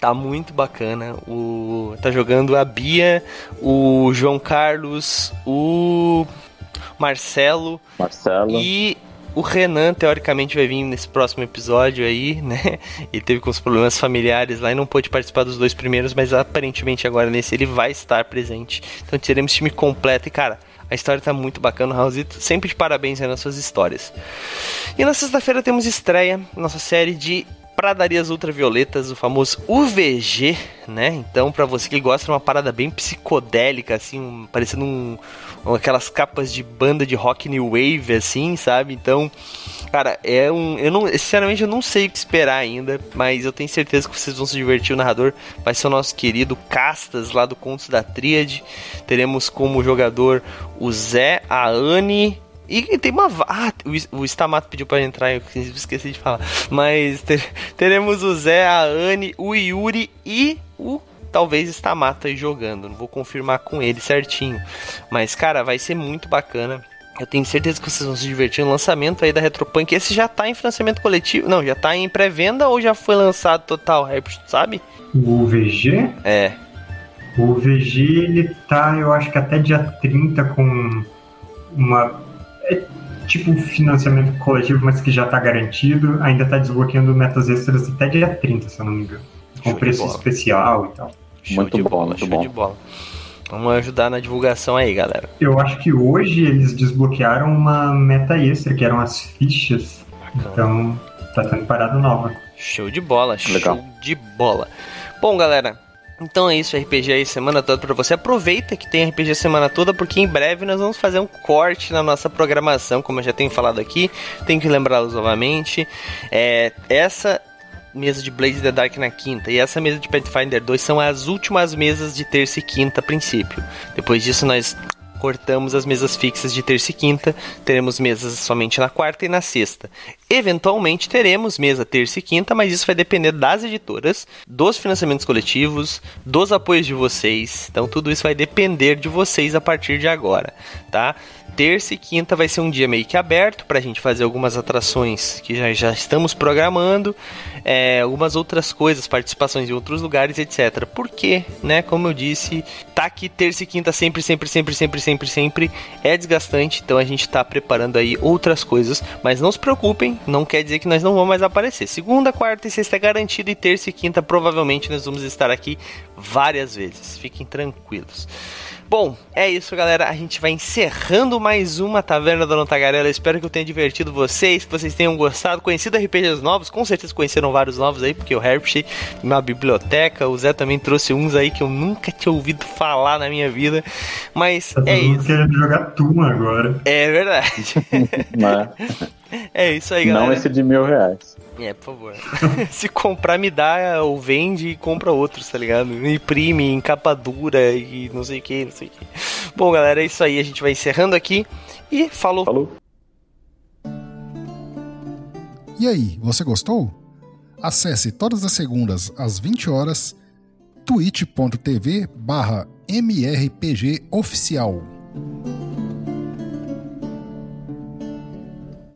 [SPEAKER 2] tá muito bacana. O tá jogando a Bia, o João Carlos, o Marcelo,
[SPEAKER 4] Marcelo
[SPEAKER 2] e o Renan, teoricamente, vai vir nesse próximo episódio aí, né? Ele teve com os problemas familiares lá e não pôde participar dos dois primeiros, mas aparentemente agora nesse ele vai estar presente. Então teremos time completo e, cara, a história tá muito bacana, Raulzito. Sempre de parabéns aí nas suas histórias. E na sexta-feira temos estreia, nossa série de Pradarias Ultravioletas, o famoso UVG, né? Então, para você que gosta de uma parada bem psicodélica, assim, parecendo um, aquelas capas de banda de rock new wave, assim, sabe? Então, cara, é um. Eu não, sinceramente, eu não sei o que esperar ainda, mas eu tenho certeza que vocês vão se divertir. O narrador vai ser o nosso querido Castas, lá do Contos da Tríade. Teremos como jogador o Zé, a Anne. E tem uma. Ah, o Stamato pediu pra entrar, eu esqueci de falar. Mas ter, teremos o Zé, a Anne, o Yuri e o talvez está mata aí jogando. Não vou confirmar com ele certinho. Mas, cara, vai ser muito bacana. Eu tenho certeza que vocês vão se divertir no lançamento aí da Retropunk. Esse já tá em financiamento coletivo. Não, já tá em pré-venda ou já foi lançado total, sabe?
[SPEAKER 3] O VG?
[SPEAKER 2] É.
[SPEAKER 3] O VG, ele tá, eu acho que até dia 30 com uma. É tipo um financiamento coletivo, mas que já tá garantido. Ainda tá desbloqueando metas extras até dia 30, se eu não me engano. Com preço especial e tal.
[SPEAKER 2] Show muito bom, bola, muito show bom. de bola. Vamos ajudar na divulgação aí, galera.
[SPEAKER 3] Eu acho que hoje eles desbloquearam uma meta extra, que eram as fichas. Bacana. Então, tá tendo parada nova.
[SPEAKER 2] Show de bola, Legal. show de bola. Bom, galera, então é isso, RPG aí semana toda para você. Aproveita que tem RPG semana toda, porque em breve nós vamos fazer um corte na nossa programação, como eu já tenho falado aqui. Tenho que lembrá-los novamente. É, essa mesa de Blaze the Dark na quinta e essa mesa de Pathfinder 2 são as últimas mesas de terça e quinta a princípio. Depois disso nós cortamos as mesas fixas de terça e quinta, teremos mesas somente na quarta e na sexta. Eventualmente teremos mesa terça e quinta, mas isso vai depender das editoras, dos financiamentos coletivos, dos apoios de vocês. Então tudo isso vai depender de vocês a partir de agora, tá? Terça e quinta vai ser um dia meio que aberto para a gente fazer algumas atrações que já, já estamos programando, é, algumas outras coisas, participações em outros lugares, etc. Porque, né, como eu disse, tá aqui terça e quinta sempre, sempre, sempre, sempre, sempre, sempre é desgastante, então a gente está preparando aí outras coisas, mas não se preocupem, não quer dizer que nós não vamos mais aparecer. Segunda, quarta e sexta é garantido e terça e quinta provavelmente nós vamos estar aqui várias vezes. Fiquem tranquilos. Bom, é isso, galera. A gente vai encerrando mais uma Taverna da Tagarela. Espero que eu tenha divertido vocês, que vocês tenham gostado, conhecido RPGs novos. Com certeza conheceram vários novos aí, porque o Herpsey, uma biblioteca, o Zé também trouxe uns aí que eu nunca tinha ouvido falar na minha vida. Mas tá é isso.
[SPEAKER 3] querendo jogar Tuma agora.
[SPEAKER 2] É verdade. é isso aí, galera.
[SPEAKER 4] Não esse de mil reais.
[SPEAKER 2] É, por favor. Se comprar, me dá ou vende e compra outros, tá ligado? Imprime em capa dura e não sei o que, não sei o que. Bom, galera, é isso aí. A gente vai encerrando aqui e falou.
[SPEAKER 4] Falou.
[SPEAKER 5] E aí, você gostou? Acesse todas as segundas às 20 horas twitch.tv barra mrpgoficial.